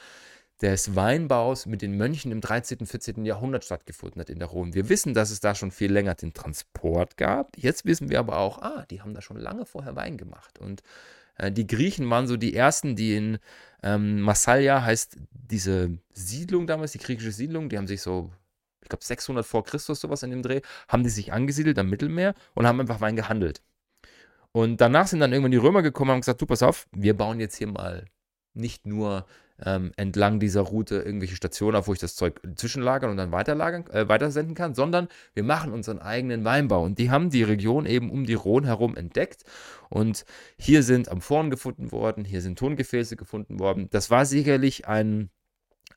des Weinbaus mit den Mönchen im 13., 14. Jahrhundert stattgefunden hat in der Rhone. Wir wissen, dass es da schon viel länger den Transport gab. Jetzt wissen wir aber auch, ah, die haben da schon lange vorher Wein gemacht. Und äh, die Griechen waren so die ersten, die in ähm, Massalia heißt diese Siedlung damals, die griechische Siedlung, die haben sich so, ich glaube 600 vor Christus sowas in dem Dreh, haben die sich angesiedelt am Mittelmeer und haben einfach Wein gehandelt. Und danach sind dann irgendwann die Römer gekommen und haben gesagt, du pass auf, wir bauen jetzt hier mal nicht nur ähm, entlang dieser Route irgendwelche Stationen auf, wo ich das Zeug zwischenlagern und dann weiterlagern, äh, weitersenden kann, sondern wir machen unseren eigenen Weinbau. Und die haben die Region eben um die Rhone herum entdeckt. Und hier sind Amphoren gefunden worden, hier sind Tongefäße gefunden worden. Das war sicherlich ein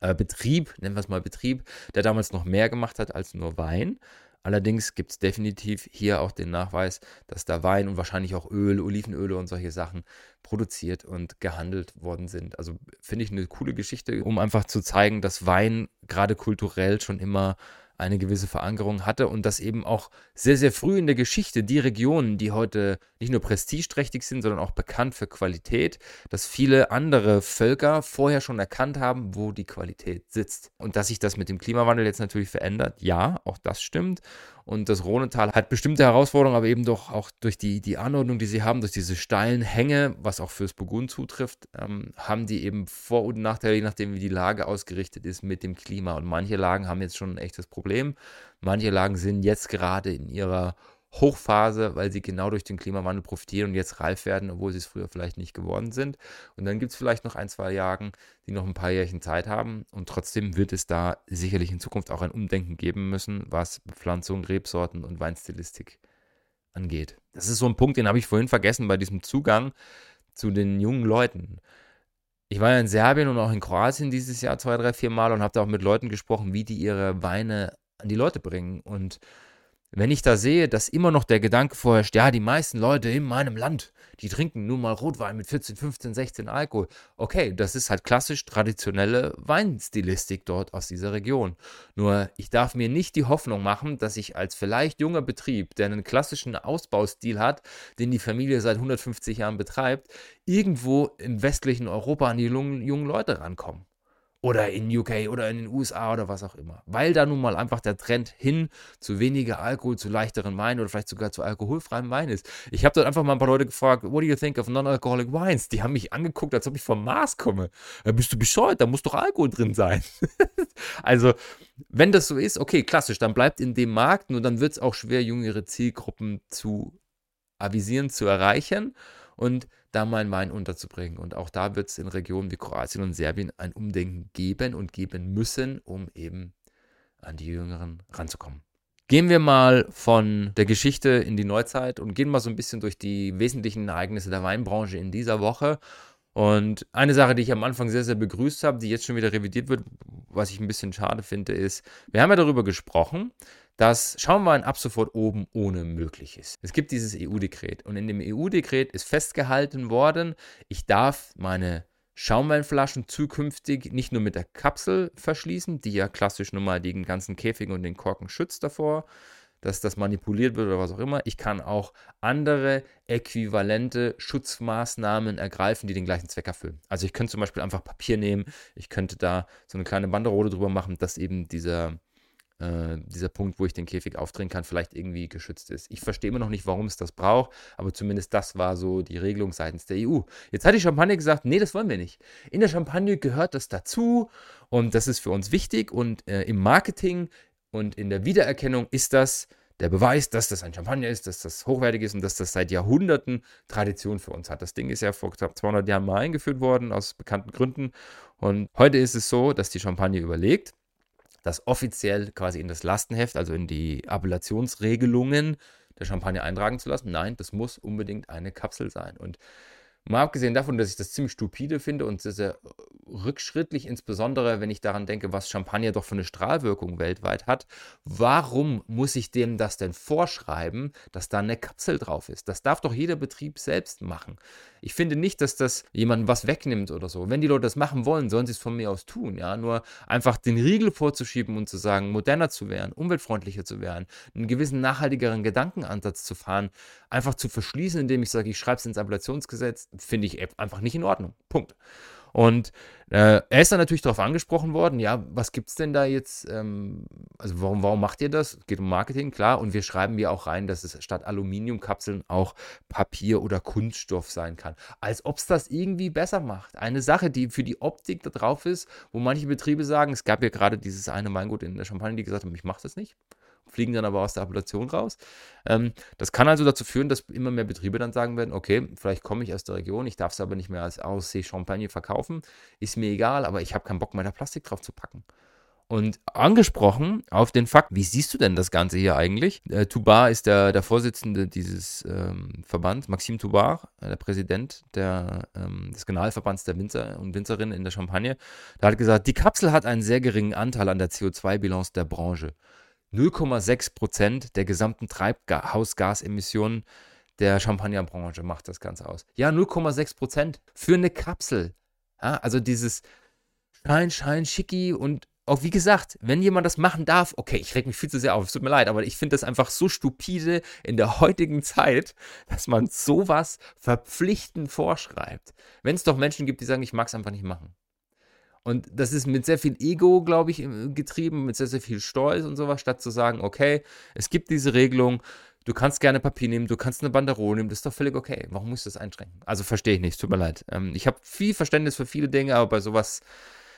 äh, Betrieb, nennen wir es mal Betrieb, der damals noch mehr gemacht hat als nur Wein. Allerdings gibt es definitiv hier auch den Nachweis, dass da Wein und wahrscheinlich auch Öl, Olivenöle und solche Sachen produziert und gehandelt worden sind. Also finde ich eine coole Geschichte, um einfach zu zeigen, dass Wein gerade kulturell schon immer eine gewisse Verankerung hatte und dass eben auch sehr, sehr früh in der Geschichte die Regionen, die heute nicht nur prestigeträchtig sind, sondern auch bekannt für Qualität, dass viele andere Völker vorher schon erkannt haben, wo die Qualität sitzt. Und dass sich das mit dem Klimawandel jetzt natürlich verändert, ja, auch das stimmt. Und das Rhonetal hat bestimmte Herausforderungen, aber eben doch auch durch die, die Anordnung, die sie haben, durch diese steilen Hänge, was auch fürs Burgund zutrifft, ähm, haben die eben Vor- und Nachteile, je nachdem, wie die Lage ausgerichtet ist mit dem Klima. Und manche Lagen haben jetzt schon ein echtes Problem. Manche Lagen sind jetzt gerade in ihrer Hochphase, weil sie genau durch den Klimawandel profitieren und jetzt reif werden, obwohl sie es früher vielleicht nicht geworden sind. Und dann gibt es vielleicht noch ein, zwei Jagen, die noch ein paar Jährchen Zeit haben. Und trotzdem wird es da sicherlich in Zukunft auch ein Umdenken geben müssen, was Pflanzung, Rebsorten und Weinstilistik angeht. Das ist so ein Punkt, den habe ich vorhin vergessen bei diesem Zugang zu den jungen Leuten. Ich war ja in Serbien und auch in Kroatien dieses Jahr zwei, drei, vier Mal und habe da auch mit Leuten gesprochen, wie die ihre Weine an die Leute bringen. Und wenn ich da sehe, dass immer noch der Gedanke vorherrscht, ja, die meisten Leute in meinem Land, die trinken nun mal Rotwein mit 14, 15, 16 Alkohol. Okay, das ist halt klassisch traditionelle Weinstilistik dort aus dieser Region. Nur ich darf mir nicht die Hoffnung machen, dass ich als vielleicht junger Betrieb, der einen klassischen Ausbaustil hat, den die Familie seit 150 Jahren betreibt, irgendwo im westlichen Europa an die jungen, Leute rankomme oder in UK oder in den USA oder was auch immer. Weil da nun mal einfach der Trend hin zu weniger Alkohol, zu leichteren Wein oder vielleicht sogar zu alkoholfreiem Wein ist. Ich habe dort einfach mal ein paar Leute gefragt, what do you think of non-alcoholic wines? Die haben mich angeguckt, als ob ich vom Mars komme. Ja, bist du bescheuert? Da muss doch Alkohol drin sein. also, wenn das so ist, okay, klassisch, dann bleibt in dem Markt, nur dann wird es auch schwer, jüngere Zielgruppen zu avisieren, zu erreichen und da mal Wein unterzubringen. Und auch da wird es in Regionen wie Kroatien und Serbien ein Umdenken geben und geben müssen, um eben an die Jüngeren ranzukommen. Gehen wir mal von der Geschichte in die Neuzeit und gehen mal so ein bisschen durch die wesentlichen Ereignisse der Weinbranche in dieser Woche. Und eine Sache, die ich am Anfang sehr, sehr begrüßt habe, die jetzt schon wieder revidiert wird, was ich ein bisschen schade finde, ist, wir haben ja darüber gesprochen, dass Schaumwein ab sofort oben ohne möglich ist. Es gibt dieses EU-Dekret und in dem EU-Dekret ist festgehalten worden, ich darf meine Schaumweinflaschen zukünftig nicht nur mit der Kapsel verschließen, die ja klassisch nun mal den ganzen Käfig und den Korken schützt davor, dass das manipuliert wird oder was auch immer. Ich kann auch andere äquivalente Schutzmaßnahmen ergreifen, die den gleichen Zweck erfüllen. Also ich könnte zum Beispiel einfach Papier nehmen, ich könnte da so eine kleine Banderole drüber machen, dass eben dieser äh, dieser Punkt, wo ich den Käfig aufdrehen kann, vielleicht irgendwie geschützt ist. Ich verstehe immer noch nicht, warum es das braucht, aber zumindest das war so die Regelung seitens der EU. Jetzt hat die Champagne gesagt, nee, das wollen wir nicht. In der Champagne gehört das dazu und das ist für uns wichtig und äh, im Marketing und in der Wiedererkennung ist das der Beweis, dass das ein Champagner ist, dass das hochwertig ist und dass das seit Jahrhunderten Tradition für uns hat. Das Ding ist ja vor knapp 200 Jahren mal eingeführt worden, aus bekannten Gründen. Und heute ist es so, dass die Champagne überlegt, das offiziell quasi in das Lastenheft, also in die Appellationsregelungen der Champagner eintragen zu lassen. Nein, das muss unbedingt eine Kapsel sein. Und Mal abgesehen davon, dass ich das ziemlich stupide finde und sehr, sehr rückschrittlich, insbesondere wenn ich daran denke, was Champagner doch für eine Strahlwirkung weltweit hat, warum muss ich dem das denn vorschreiben, dass da eine Kapsel drauf ist? Das darf doch jeder Betrieb selbst machen. Ich finde nicht, dass das jemandem was wegnimmt oder so. Wenn die Leute das machen wollen, sollen sie es von mir aus tun. Ja, nur einfach den Riegel vorzuschieben und zu sagen, moderner zu werden, umweltfreundlicher zu werden, einen gewissen nachhaltigeren Gedankenansatz zu fahren, einfach zu verschließen, indem ich sage, ich schreibe es ins Appellationsgesetz, finde ich einfach nicht in Ordnung. Punkt. Und äh, er ist dann natürlich darauf angesprochen worden, ja, was gibt es denn da jetzt, ähm, also warum, warum macht ihr das? Geht um Marketing, klar. Und wir schreiben ja auch rein, dass es statt Aluminiumkapseln auch Papier oder Kunststoff sein kann. Als ob es das irgendwie besser macht. Eine Sache, die für die Optik da drauf ist, wo manche Betriebe sagen, es gab ja gerade dieses eine Weingut in der Champagne, die gesagt haben, ich mache das nicht fliegen dann aber aus der Appellation raus. Ähm, das kann also dazu führen, dass immer mehr Betriebe dann sagen werden, okay, vielleicht komme ich aus der Region, ich darf es aber nicht mehr als Aussee Champagne verkaufen, ist mir egal, aber ich habe keinen Bock da Plastik drauf zu packen. Und angesprochen auf den Fakt, wie siehst du denn das Ganze hier eigentlich? Äh, Tubar ist der, der Vorsitzende dieses ähm, Verbands, Maxime Tubar, äh, der Präsident der, ähm, des Generalverbands der Winzer und Winzerinnen in der Champagne. Der hat gesagt, die Kapsel hat einen sehr geringen Anteil an der CO2-Bilanz der Branche. 0,6 Prozent der gesamten Treibhausgasemissionen der Champagnerbranche macht das Ganze aus. Ja, 0,6 Prozent für eine Kapsel. Ja, also dieses Schein, Schein, Schicki und auch wie gesagt, wenn jemand das machen darf, okay, ich reg mich viel zu sehr auf, es tut mir leid, aber ich finde das einfach so stupide in der heutigen Zeit, dass man sowas verpflichtend vorschreibt. Wenn es doch Menschen gibt, die sagen, ich mag es einfach nicht machen. Und das ist mit sehr viel Ego, glaube ich, getrieben, mit sehr, sehr viel Stolz und sowas, statt zu sagen, okay, es gibt diese Regelung, du kannst gerne Papier nehmen, du kannst eine Banderole nehmen, das ist doch völlig okay. Warum musst du das einschränken? Also verstehe ich nicht, tut mir leid. Ähm, ich habe viel Verständnis für viele Dinge, aber bei sowas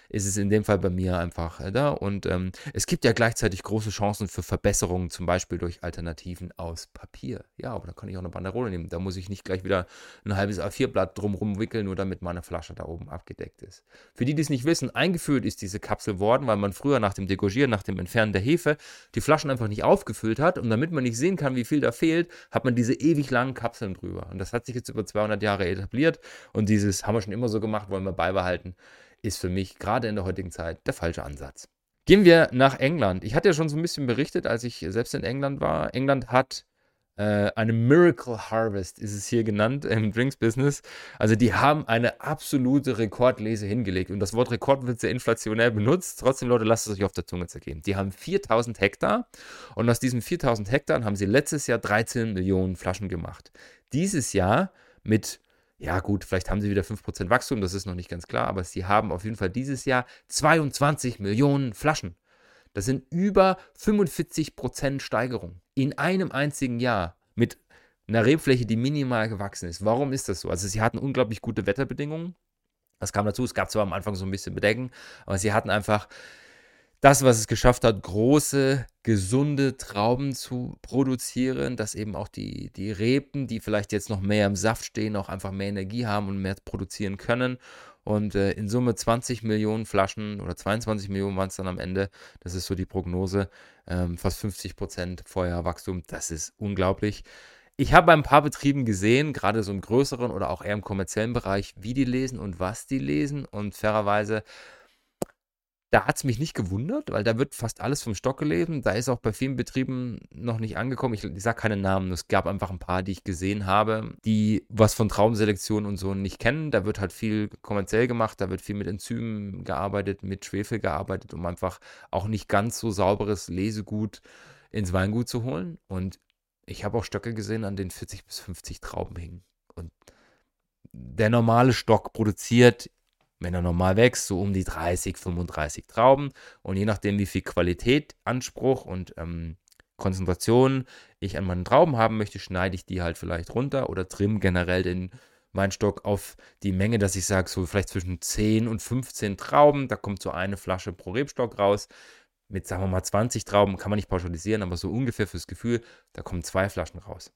ist es in dem Fall bei mir einfach äh, da. Und ähm, es gibt ja gleichzeitig große Chancen für Verbesserungen, zum Beispiel durch Alternativen aus Papier. Ja, aber da kann ich auch eine Banderole nehmen. Da muss ich nicht gleich wieder ein halbes A4-Blatt drumrum wickeln, nur damit meine Flasche da oben abgedeckt ist. Für die, die es nicht wissen, eingeführt ist diese Kapsel worden, weil man früher nach dem Degorgieren, nach dem Entfernen der Hefe, die Flaschen einfach nicht aufgefüllt hat. Und damit man nicht sehen kann, wie viel da fehlt, hat man diese ewig langen Kapseln drüber. Und das hat sich jetzt über 200 Jahre etabliert. Und dieses haben wir schon immer so gemacht, wollen wir beibehalten ist für mich gerade in der heutigen Zeit der falsche Ansatz. Gehen wir nach England. Ich hatte ja schon so ein bisschen berichtet, als ich selbst in England war. England hat äh, eine Miracle Harvest, ist es hier genannt im Drinks-Business. Also die haben eine absolute Rekordlese hingelegt. Und das Wort Rekord wird sehr inflationär benutzt. Trotzdem, Leute, lasst es euch auf der Zunge zergehen. Die haben 4000 Hektar und aus diesen 4000 Hektar haben sie letztes Jahr 13 Millionen Flaschen gemacht. Dieses Jahr mit ja, gut, vielleicht haben sie wieder 5% Wachstum, das ist noch nicht ganz klar, aber sie haben auf jeden Fall dieses Jahr 22 Millionen Flaschen. Das sind über 45% Steigerung in einem einzigen Jahr mit einer Rebfläche, die minimal gewachsen ist. Warum ist das so? Also sie hatten unglaublich gute Wetterbedingungen. Das kam dazu, es gab zwar am Anfang so ein bisschen Bedenken, aber sie hatten einfach das, was es geschafft hat, große, gesunde Trauben zu produzieren, dass eben auch die, die Reben, die vielleicht jetzt noch mehr im Saft stehen, auch einfach mehr Energie haben und mehr produzieren können. Und äh, in Summe 20 Millionen Flaschen oder 22 Millionen waren es dann am Ende. Das ist so die Prognose. Ähm, fast 50 Prozent Vorjahrwachstum. Das ist unglaublich. Ich habe bei ein paar Betrieben gesehen, gerade so im größeren oder auch eher im kommerziellen Bereich, wie die lesen und was die lesen. Und fairerweise da hat es mich nicht gewundert, weil da wird fast alles vom Stock gelesen. Da ist auch bei vielen Betrieben noch nicht angekommen. Ich, ich sage keine Namen, es gab einfach ein paar, die ich gesehen habe, die was von Traumselektion und so nicht kennen. Da wird halt viel kommerziell gemacht, da wird viel mit Enzymen gearbeitet, mit Schwefel gearbeitet, um einfach auch nicht ganz so sauberes Lesegut ins Weingut zu holen. Und ich habe auch Stöcke gesehen, an denen 40 bis 50 Trauben hingen. Und der normale Stock produziert wenn er normal wächst, so um die 30, 35 Trauben. Und je nachdem, wie viel Qualität, Anspruch und ähm, Konzentration ich an meinen Trauben haben möchte, schneide ich die halt vielleicht runter oder trimm generell den Weinstock auf die Menge, dass ich sage, so vielleicht zwischen 10 und 15 Trauben. Da kommt so eine Flasche pro Rebstock raus. Mit, sagen wir mal, 20 Trauben kann man nicht pauschalisieren, aber so ungefähr fürs Gefühl, da kommen zwei Flaschen raus.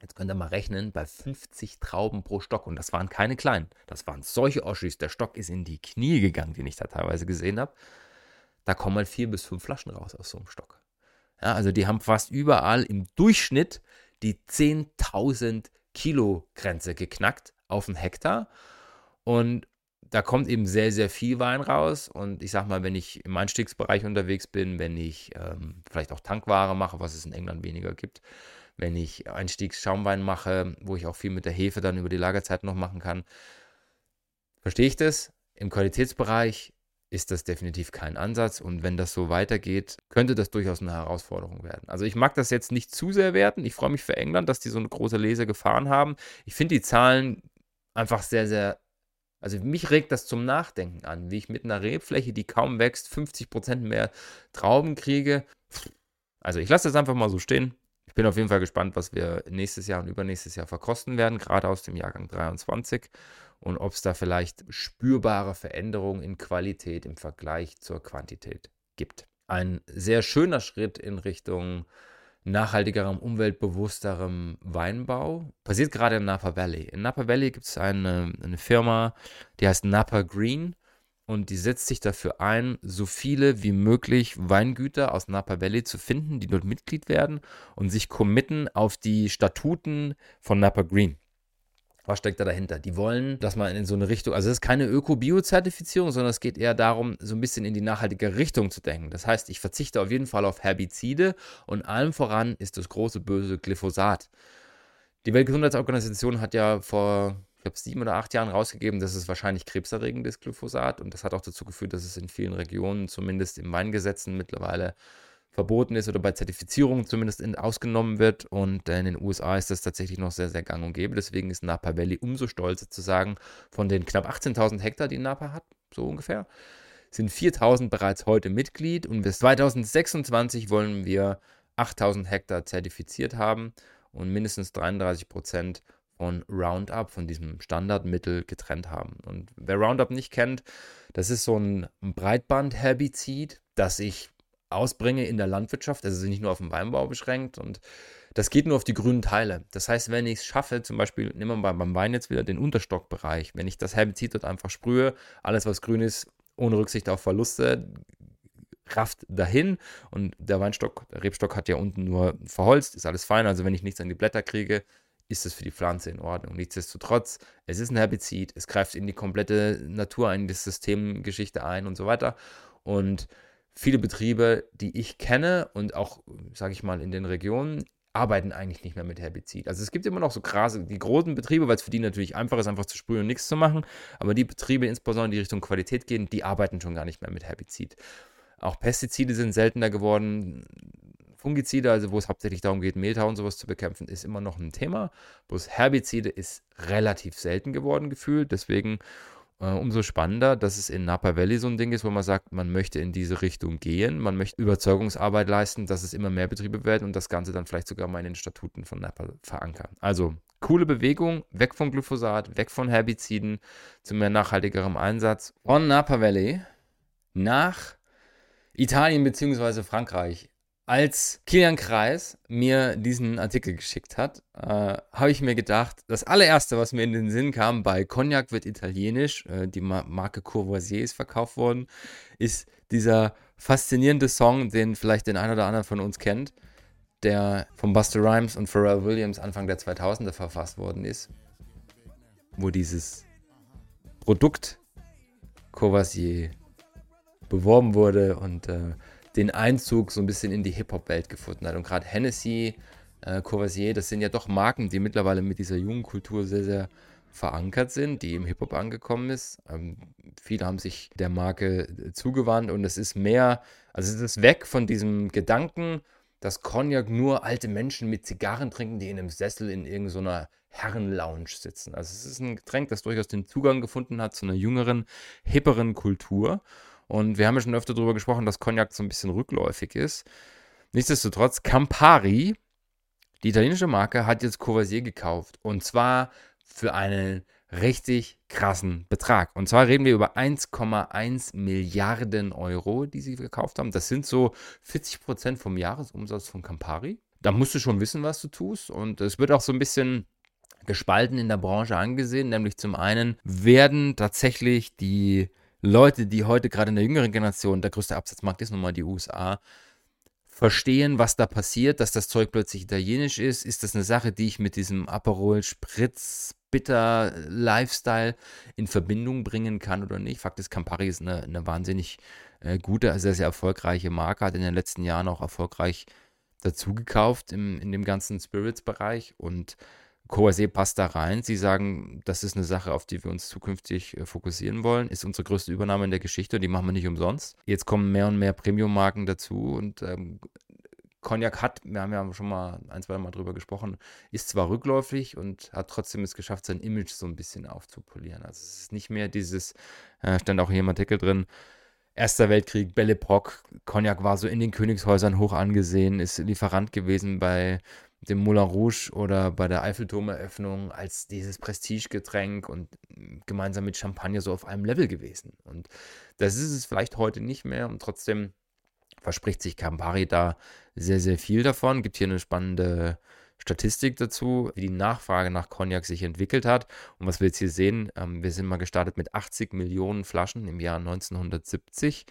Jetzt könnt ihr mal rechnen, bei 50 Trauben pro Stock, und das waren keine kleinen, das waren solche Oschis, der Stock ist in die Knie gegangen, den ich da teilweise gesehen habe. Da kommen halt vier bis fünf Flaschen raus aus so einem Stock. Ja, also die haben fast überall im Durchschnitt die 10.000 Kilo Grenze geknackt auf einen Hektar. Und da kommt eben sehr, sehr viel Wein raus. Und ich sag mal, wenn ich im Einstiegsbereich unterwegs bin, wenn ich ähm, vielleicht auch Tankware mache, was es in England weniger gibt, wenn ich Einstiegsschaumwein mache, wo ich auch viel mit der Hefe dann über die Lagerzeit noch machen kann. Verstehe ich das? Im Qualitätsbereich ist das definitiv kein Ansatz und wenn das so weitergeht, könnte das durchaus eine Herausforderung werden. Also ich mag das jetzt nicht zu sehr werten. Ich freue mich für England, dass die so eine große Lese gefahren haben. Ich finde die Zahlen einfach sehr, sehr also mich regt das zum Nachdenken an, wie ich mit einer Rebfläche, die kaum wächst, 50% mehr Trauben kriege. Also ich lasse das einfach mal so stehen. Ich bin auf jeden Fall gespannt, was wir nächstes Jahr und übernächstes Jahr verkosten werden, gerade aus dem Jahrgang 23 und ob es da vielleicht spürbare Veränderungen in Qualität im Vergleich zur Quantität gibt. Ein sehr schöner Schritt in Richtung nachhaltigerem, umweltbewussterem Weinbau passiert gerade in Napa Valley. In Napa Valley gibt es eine, eine Firma, die heißt Napa Green und die setzt sich dafür ein, so viele wie möglich Weingüter aus Napa Valley zu finden, die dort Mitglied werden und sich committen auf die Statuten von Napa Green. Was steckt da dahinter? Die wollen, dass man in so eine Richtung, also es ist keine Öko-Bio-Zertifizierung, sondern es geht eher darum, so ein bisschen in die nachhaltige Richtung zu denken. Das heißt, ich verzichte auf jeden Fall auf Herbizide und allem voran ist das große böse Glyphosat. Die Weltgesundheitsorganisation hat ja vor ich glaube, sieben oder acht Jahren rausgegeben, dass es wahrscheinlich krebserregend ist, Glyphosat. Und das hat auch dazu geführt, dass es in vielen Regionen, zumindest im Weingesetzen, mittlerweile verboten ist oder bei Zertifizierungen zumindest in, ausgenommen wird. Und in den USA ist das tatsächlich noch sehr, sehr gang und gäbe. Deswegen ist Napa Valley umso stolzer zu sagen, von den knapp 18.000 Hektar, die Napa hat, so ungefähr, sind 4.000 bereits heute Mitglied. Und bis 2026 wollen wir 8.000 Hektar zertifiziert haben und mindestens 33 Prozent von Roundup, von diesem Standardmittel getrennt haben. Und wer Roundup nicht kennt, das ist so ein Breitbandherbizid, das ich ausbringe in der Landwirtschaft, also nicht nur auf den Weinbau beschränkt und das geht nur auf die grünen Teile. Das heißt, wenn ich es schaffe, zum Beispiel, nehmen wir beim Wein jetzt wieder den Unterstockbereich, wenn ich das Herbizid dort einfach sprühe, alles was grün ist, ohne Rücksicht auf Verluste, Kraft dahin und der Weinstock, der Rebstock hat ja unten nur verholzt, ist alles fein, also wenn ich nichts an die Blätter kriege, ist es für die Pflanze in Ordnung. Nichtsdestotrotz, es ist ein Herbizid, es greift in die komplette Natur in die Systemgeschichte ein und so weiter. Und viele Betriebe, die ich kenne und auch, sage ich mal, in den Regionen, arbeiten eigentlich nicht mehr mit Herbizid. Also es gibt immer noch so Grase, die großen Betriebe, weil es für die natürlich einfach ist, einfach zu sprühen und nichts zu machen. Aber die Betriebe, insbesondere in die Richtung Qualität gehen, die arbeiten schon gar nicht mehr mit Herbizid. Auch Pestizide sind seltener geworden. Fungizide, also wo es hauptsächlich darum geht, Mehltau und sowas zu bekämpfen, ist immer noch ein Thema. Bloß Herbizide ist relativ selten geworden gefühlt. Deswegen äh, umso spannender, dass es in Napa Valley so ein Ding ist, wo man sagt, man möchte in diese Richtung gehen, man möchte Überzeugungsarbeit leisten, dass es immer mehr Betriebe werden und das Ganze dann vielleicht sogar mal in den Statuten von Napa verankern. Also coole Bewegung, weg von Glyphosat, weg von Herbiziden zu mehr nachhaltigerem Einsatz von Napa Valley nach Italien bzw. Frankreich Als Kilian Kreis mir diesen Artikel geschickt hat, äh, habe ich mir gedacht, das allererste, was mir in den Sinn kam, bei Cognac wird italienisch, äh, die Marke Courvoisier ist verkauft worden, ist dieser faszinierende Song, den vielleicht den ein oder anderen von uns kennt, der von Buster Rhymes und Pharrell Williams Anfang der 2000er verfasst worden ist, wo dieses Produkt Courvoisier beworben wurde und äh, den Einzug so ein bisschen in die Hip-Hop-Welt gefunden hat. Und gerade Hennessy, äh, Courvoisier, das sind ja doch Marken, die mittlerweile mit dieser Jugendkultur sehr, sehr verankert sind, die im Hip-Hop angekommen ist. Ähm, viele haben sich der Marke äh, zugewandt und es ist mehr, also es ist weg von diesem Gedanken, dass Cognac nur alte Menschen mit Zigarren trinken, die in einem Sessel in irgendeiner Herrenlounge sitzen. Also es ist ein Getränk, das durchaus den Zugang gefunden hat zu einer jüngeren, hipperen Kultur. Und wir haben ja schon öfter darüber gesprochen, dass Cognac so ein bisschen rückläufig ist. Nichtsdestotrotz, Campari, die italienische Marke, hat jetzt Courvoisier gekauft. Und zwar für einen richtig krassen Betrag. Und zwar reden wir über 1,1 Milliarden Euro, die sie gekauft haben. Das sind so 40 Prozent vom Jahresumsatz von Campari. Da musst du schon wissen, was du tust. Und es wird auch so ein bisschen gespalten in der Branche angesehen. Nämlich zum einen werden tatsächlich die Leute, die heute gerade in der jüngeren Generation, der größte Absatzmarkt ist nun mal die USA, verstehen, was da passiert, dass das Zeug plötzlich italienisch ist. Ist das eine Sache, die ich mit diesem Aperol Spritz bitter Lifestyle in Verbindung bringen kann oder nicht? Fakt ist, Campari ist eine, eine wahnsinnig äh, gute, sehr, sehr erfolgreiche Marke, hat in den letzten Jahren auch erfolgreich dazugekauft in dem ganzen Spirits-Bereich und Coasé passt da rein. Sie sagen, das ist eine Sache, auf die wir uns zukünftig äh, fokussieren wollen. Ist unsere größte Übernahme in der Geschichte und die machen wir nicht umsonst. Jetzt kommen mehr und mehr Premium-Marken dazu und ähm, Cognac hat, wir haben ja schon mal ein, zwei Mal drüber gesprochen, ist zwar rückläufig und hat trotzdem es geschafft, sein Image so ein bisschen aufzupolieren. Also es ist nicht mehr dieses, äh, stand auch hier im Artikel drin, Erster Weltkrieg, Belle Epoque, Cognac war so in den Königshäusern hoch angesehen, ist Lieferant gewesen bei dem Moulin Rouge oder bei der Eiffelturmeröffnung als dieses Prestigegetränk und gemeinsam mit Champagner so auf einem Level gewesen. Und das ist es vielleicht heute nicht mehr und trotzdem verspricht sich Campari da sehr, sehr viel davon. Gibt hier eine spannende Statistik dazu, wie die Nachfrage nach Cognac sich entwickelt hat. Und was wir jetzt hier sehen, ähm, wir sind mal gestartet mit 80 Millionen Flaschen im Jahr 1970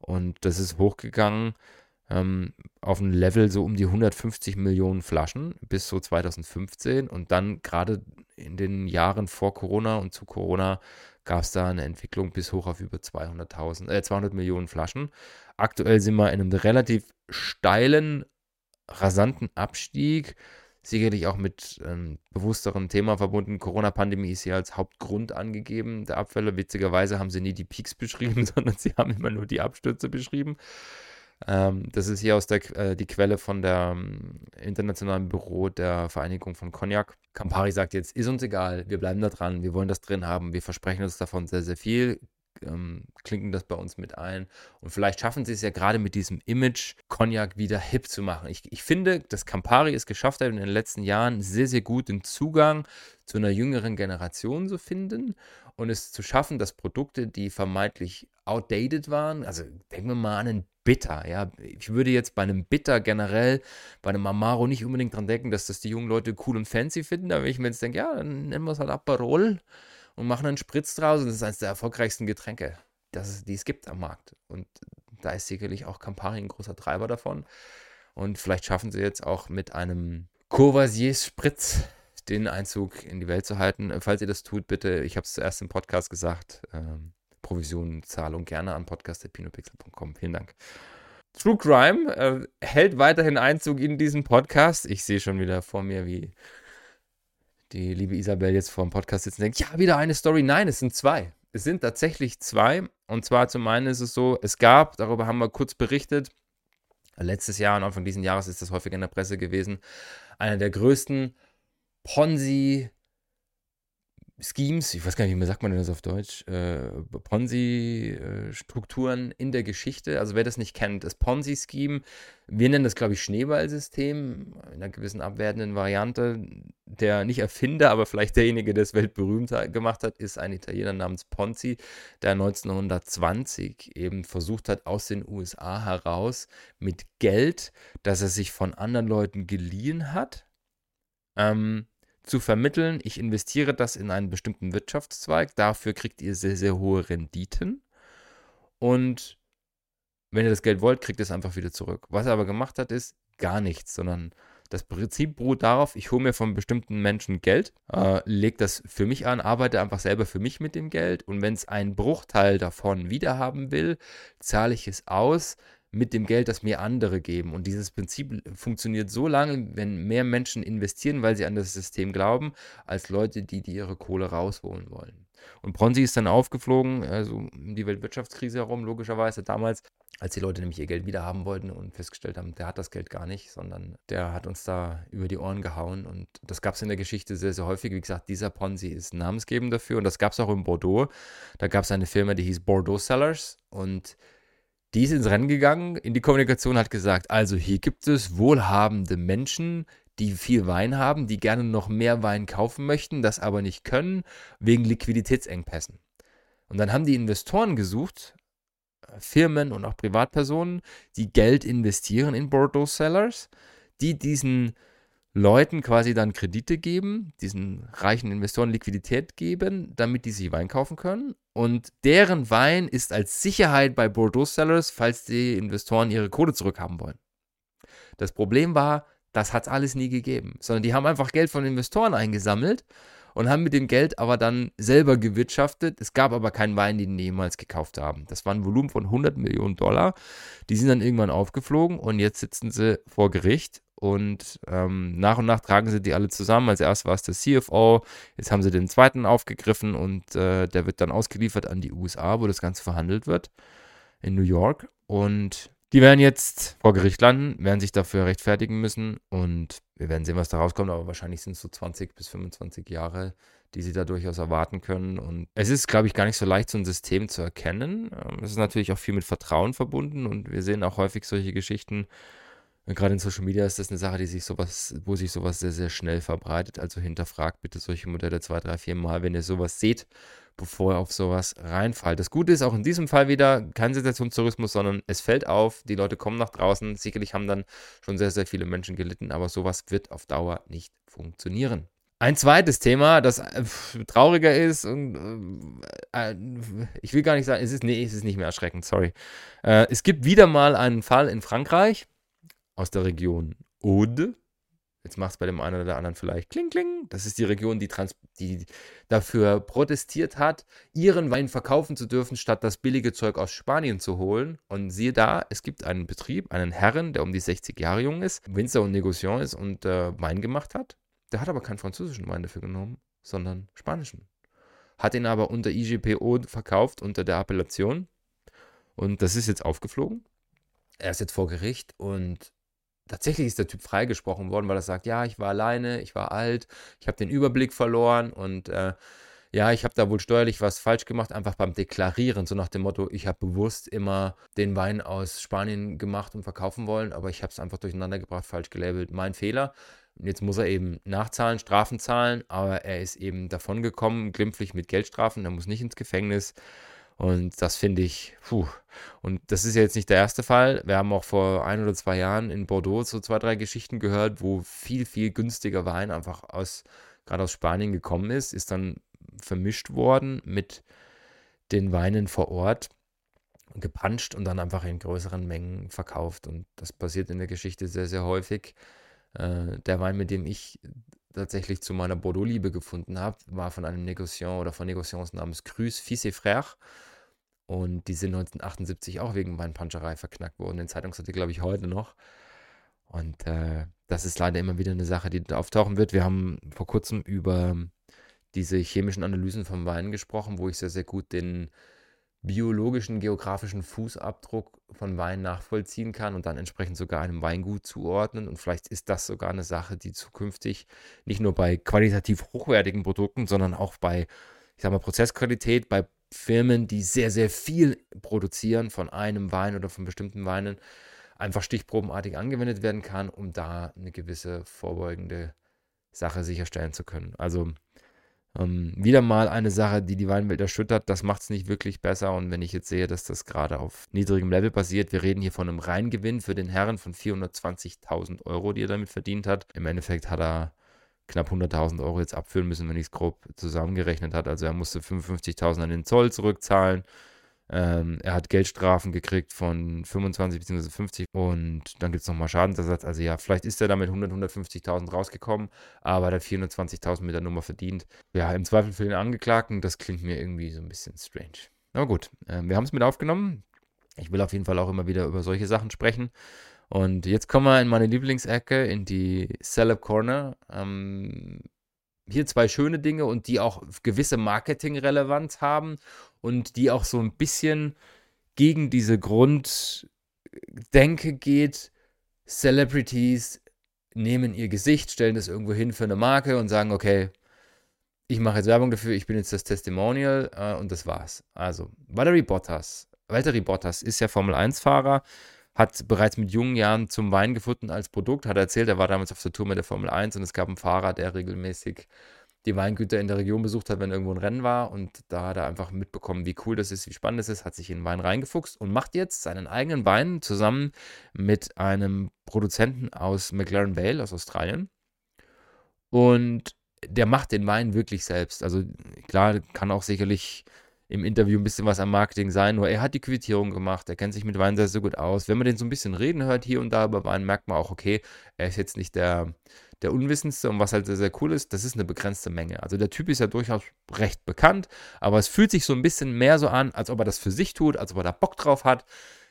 und das ist hochgegangen ähm, auf ein Level so um die 150 Millionen Flaschen bis so 2015 und dann gerade in den Jahren vor Corona und zu Corona gab es da eine Entwicklung bis hoch auf über 200.000, äh, 200 Millionen Flaschen. Aktuell sind wir in einem relativ steilen, rasanten Abstieg. Sicherlich auch mit ähm, bewussterem Thema verbunden. Corona-Pandemie ist hier als Hauptgrund angegeben der Abfälle. Witzigerweise haben sie nie die Peaks beschrieben, sondern sie haben immer nur die Abstürze beschrieben. Ähm, das ist hier aus der äh, die Quelle von der ähm, internationalen Büro der Vereinigung von Cognac. Campari sagt jetzt, ist uns egal, wir bleiben da dran, wir wollen das drin haben, wir versprechen uns davon sehr, sehr viel, ähm, klinken das bei uns mit ein. Und vielleicht schaffen sie es ja gerade mit diesem Image, Cognac wieder hip zu machen. Ich, ich finde, dass Campari es geschafft hat, in den letzten Jahren sehr, sehr gut den Zugang zu einer jüngeren Generation zu finden und es zu schaffen, dass Produkte, die vermeintlich outdated waren, also denken wir mal an einen Bitter, ja. Ich würde jetzt bei einem Bitter generell, bei einem Amaro nicht unbedingt dran denken, dass das die jungen Leute cool und fancy finden, aber wenn ich mir jetzt denke, ja, dann nennen wir es halt Aperol und machen einen Spritz draus und das ist eines der erfolgreichsten Getränke, das, die es gibt am Markt. Und da ist sicherlich auch Campari ein großer Treiber davon. Und vielleicht schaffen sie jetzt auch mit einem Courvoisier Spritz den Einzug in die Welt zu halten. Falls ihr das tut, bitte, ich habe es zuerst im Podcast gesagt, ähm, Provisionenzahlung gerne an podcast.pinopixel.com. Vielen Dank. True Crime äh, hält weiterhin Einzug in diesen Podcast. Ich sehe schon wieder vor mir, wie die liebe Isabel jetzt vor dem Podcast sitzt und denkt, ja, wieder eine Story. Nein, es sind zwei. Es sind tatsächlich zwei. Und zwar zum einen ist es so, es gab, darüber haben wir kurz berichtet, letztes Jahr und Anfang dieses Jahres ist das häufig in der Presse gewesen, einer der größten Ponzi Schemes, ich weiß gar nicht, wie sagt man das auf Deutsch, äh, Ponzi-Strukturen in der Geschichte. Also wer das nicht kennt, das Ponzi-Scheme, wir nennen das, glaube ich, Schneeballsystem, in einer gewissen abwertenden Variante. Der nicht Erfinder, aber vielleicht derjenige, der es weltberühmt gemacht hat, ist ein Italiener namens Ponzi, der 1920 eben versucht hat, aus den USA heraus mit Geld, das er sich von anderen Leuten geliehen hat, ähm, zu vermitteln, ich investiere das in einen bestimmten Wirtschaftszweig, dafür kriegt ihr sehr, sehr hohe Renditen. Und wenn ihr das Geld wollt, kriegt ihr es einfach wieder zurück. Was er aber gemacht hat, ist gar nichts, sondern das Prinzip beruht darauf, ich hole mir von bestimmten Menschen Geld, äh, lege das für mich an, arbeite einfach selber für mich mit dem Geld. Und wenn es einen Bruchteil davon wiederhaben will, zahle ich es aus, mit dem Geld, das mir andere geben. Und dieses Prinzip funktioniert so lange, wenn mehr Menschen investieren, weil sie an das System glauben, als Leute, die, die ihre Kohle rausholen wollen. Und Ponzi ist dann aufgeflogen, also um die Weltwirtschaftskrise herum, logischerweise damals, als die Leute nämlich ihr Geld wieder haben wollten und festgestellt haben, der hat das Geld gar nicht, sondern der hat uns da über die Ohren gehauen. Und das gab es in der Geschichte sehr, sehr häufig. Wie gesagt, dieser Ponzi ist namensgebend dafür. Und das gab es auch in Bordeaux. Da gab es eine Firma, die hieß Bordeaux Sellers. Und die ist ins Rennen gegangen, in die Kommunikation hat gesagt, also hier gibt es wohlhabende Menschen, die viel Wein haben, die gerne noch mehr Wein kaufen möchten, das aber nicht können, wegen Liquiditätsengpässen. Und dann haben die Investoren gesucht, Firmen und auch Privatpersonen, die Geld investieren in Bordeaux Sellers, die diesen Leuten quasi dann Kredite geben, diesen reichen Investoren Liquidität geben, damit die sich Wein kaufen können. Und deren Wein ist als Sicherheit bei Bordeaux Sellers, falls die Investoren ihre Kohle zurückhaben wollen. Das Problem war, das hat es alles nie gegeben, sondern die haben einfach Geld von Investoren eingesammelt und haben mit dem Geld aber dann selber gewirtschaftet. Es gab aber keinen Wein, den die jemals gekauft haben. Das war ein Volumen von 100 Millionen Dollar. Die sind dann irgendwann aufgeflogen und jetzt sitzen sie vor Gericht und ähm, nach und nach tragen sie die alle zusammen. Als erstes war es der CFO, jetzt haben sie den zweiten aufgegriffen und äh, der wird dann ausgeliefert an die USA, wo das Ganze verhandelt wird, in New York. Und die werden jetzt vor Gericht landen, werden sich dafür rechtfertigen müssen und wir werden sehen, was da rauskommt, aber wahrscheinlich sind es so 20 bis 25 Jahre, die sie da durchaus erwarten können. Und es ist, glaube ich, gar nicht so leicht, so ein System zu erkennen. Ähm, es ist natürlich auch viel mit Vertrauen verbunden und wir sehen auch häufig solche Geschichten, Gerade in Social Media ist das eine Sache, die sich sowas, wo sich sowas sehr, sehr schnell verbreitet. Also hinterfragt bitte solche Modelle zwei, drei, vier Mal, wenn ihr sowas seht, bevor ihr auf sowas reinfallt. Das Gute ist auch in diesem Fall wieder kein Sensationstourismus, sondern es fällt auf, die Leute kommen nach draußen. Sicherlich haben dann schon sehr, sehr viele Menschen gelitten, aber sowas wird auf Dauer nicht funktionieren. Ein zweites Thema, das äh, trauriger ist und äh, äh, ich will gar nicht sagen, es ist, nee, es ist nicht mehr erschreckend, sorry. Äh, es gibt wieder mal einen Fall in Frankreich, aus der Region Aude. Jetzt macht es bei dem einen oder anderen vielleicht kling, kling. Das ist die Region, die, trans die dafür protestiert hat, ihren Wein verkaufen zu dürfen, statt das billige Zeug aus Spanien zu holen. Und siehe da, es gibt einen Betrieb, einen Herren, der um die 60 Jahre jung ist, Winzer und Negociant ist und äh, Wein gemacht hat. Der hat aber keinen französischen Wein dafür genommen, sondern spanischen. Hat ihn aber unter IGPO verkauft, unter der Appellation. Und das ist jetzt aufgeflogen. Er ist jetzt vor Gericht und tatsächlich ist der Typ freigesprochen worden, weil er sagt, ja, ich war alleine, ich war alt, ich habe den Überblick verloren und äh, ja, ich habe da wohl steuerlich was falsch gemacht, einfach beim Deklarieren, so nach dem Motto, ich habe bewusst immer den Wein aus Spanien gemacht und verkaufen wollen, aber ich habe es einfach durcheinander gebracht, falsch gelabelt, mein Fehler. Und jetzt muss er eben nachzahlen, Strafen zahlen, aber er ist eben davon gekommen, glimpflich mit Geldstrafen, er muss nicht ins Gefängnis. Und das finde ich, puh. Und das ist ja jetzt nicht der erste Fall. Wir haben auch vor ein oder zwei Jahren in Bordeaux so zwei, drei Geschichten gehört, wo viel, viel günstiger Wein einfach aus, gerade aus Spanien gekommen ist, ist dann vermischt worden mit den Weinen vor Ort, gepanscht und dann einfach in größeren Mengen verkauft. Und das passiert in der Geschichte sehr, sehr häufig. Äh, der Wein, mit dem ich tatsächlich zu meiner Bordeaux-Liebe gefunden habe, war von einem Negociant oder von Negociants namens Cruz Fils et Frères. Und die sind 1978 auch wegen Weinpanscherei verknackt worden. Den Zeitungsartikel glaube ich heute noch. Und äh, das ist leider immer wieder eine Sache, die auftauchen wird. Wir haben vor kurzem über diese chemischen Analysen vom Wein gesprochen, wo ich sehr, sehr gut den biologischen, geografischen Fußabdruck von Wein nachvollziehen kann und dann entsprechend sogar einem Weingut zuordnen. Und vielleicht ist das sogar eine Sache, die zukünftig nicht nur bei qualitativ hochwertigen Produkten, sondern auch bei, ich sag mal, Prozessqualität, bei Firmen, die sehr, sehr viel produzieren von einem Wein oder von bestimmten Weinen, einfach stichprobenartig angewendet werden kann, um da eine gewisse vorbeugende Sache sicherstellen zu können. Also ähm, wieder mal eine Sache, die die Weinwelt erschüttert. Das macht es nicht wirklich besser. Und wenn ich jetzt sehe, dass das gerade auf niedrigem Level passiert, wir reden hier von einem Reingewinn für den Herren von 420.000 Euro, die er damit verdient hat. Im Endeffekt hat er knapp 100.000 Euro jetzt abführen müssen, wenn ich es grob zusammengerechnet hat. Also er musste 55.000 an den Zoll zurückzahlen. Ähm, er hat Geldstrafen gekriegt von 25 bzw. 50 und dann gibt es nochmal Schadensersatz. Also ja, vielleicht ist er damit 100, 150.000 rausgekommen, aber er hat 420.000 mit der Nummer verdient. Ja, im Zweifel für den Angeklagten, das klingt mir irgendwie so ein bisschen strange. Aber gut, äh, wir haben es mit aufgenommen. Ich will auf jeden Fall auch immer wieder über solche Sachen sprechen. Und jetzt kommen wir in meine Lieblingsecke, in die Celeb Corner. Ähm, hier zwei schöne Dinge und die auch gewisse Marketingrelevanz haben und die auch so ein bisschen gegen diese Grunddenke geht. Celebrities nehmen ihr Gesicht, stellen das irgendwo hin für eine Marke und sagen, okay, ich mache jetzt Werbung dafür, ich bin jetzt das Testimonial äh, und das war's. Also, Valerie Bottas. Valtteri Bottas ist ja Formel 1-Fahrer, hat bereits mit jungen Jahren zum Wein gefunden als Produkt, hat erzählt, er war damals auf der Tour mit der Formel 1 und es gab einen Fahrer, der regelmäßig die Weingüter in der Region besucht hat, wenn irgendwo ein Rennen war. Und da hat er einfach mitbekommen, wie cool das ist, wie spannend es ist, hat sich in den Wein reingefuchst und macht jetzt seinen eigenen Wein zusammen mit einem Produzenten aus McLaren Vale aus Australien. Und der macht den Wein wirklich selbst. Also klar, kann auch sicherlich im Interview ein bisschen was am Marketing sein, nur er hat die Quittierung gemacht, er kennt sich mit Wein sehr, sehr gut aus. Wenn man den so ein bisschen reden hört hier und da über Wein, merkt man auch, okay, er ist jetzt nicht der, der Unwissendste und was halt sehr, sehr cool ist, das ist eine begrenzte Menge. Also der Typ ist ja durchaus recht bekannt, aber es fühlt sich so ein bisschen mehr so an, als ob er das für sich tut, als ob er da Bock drauf hat.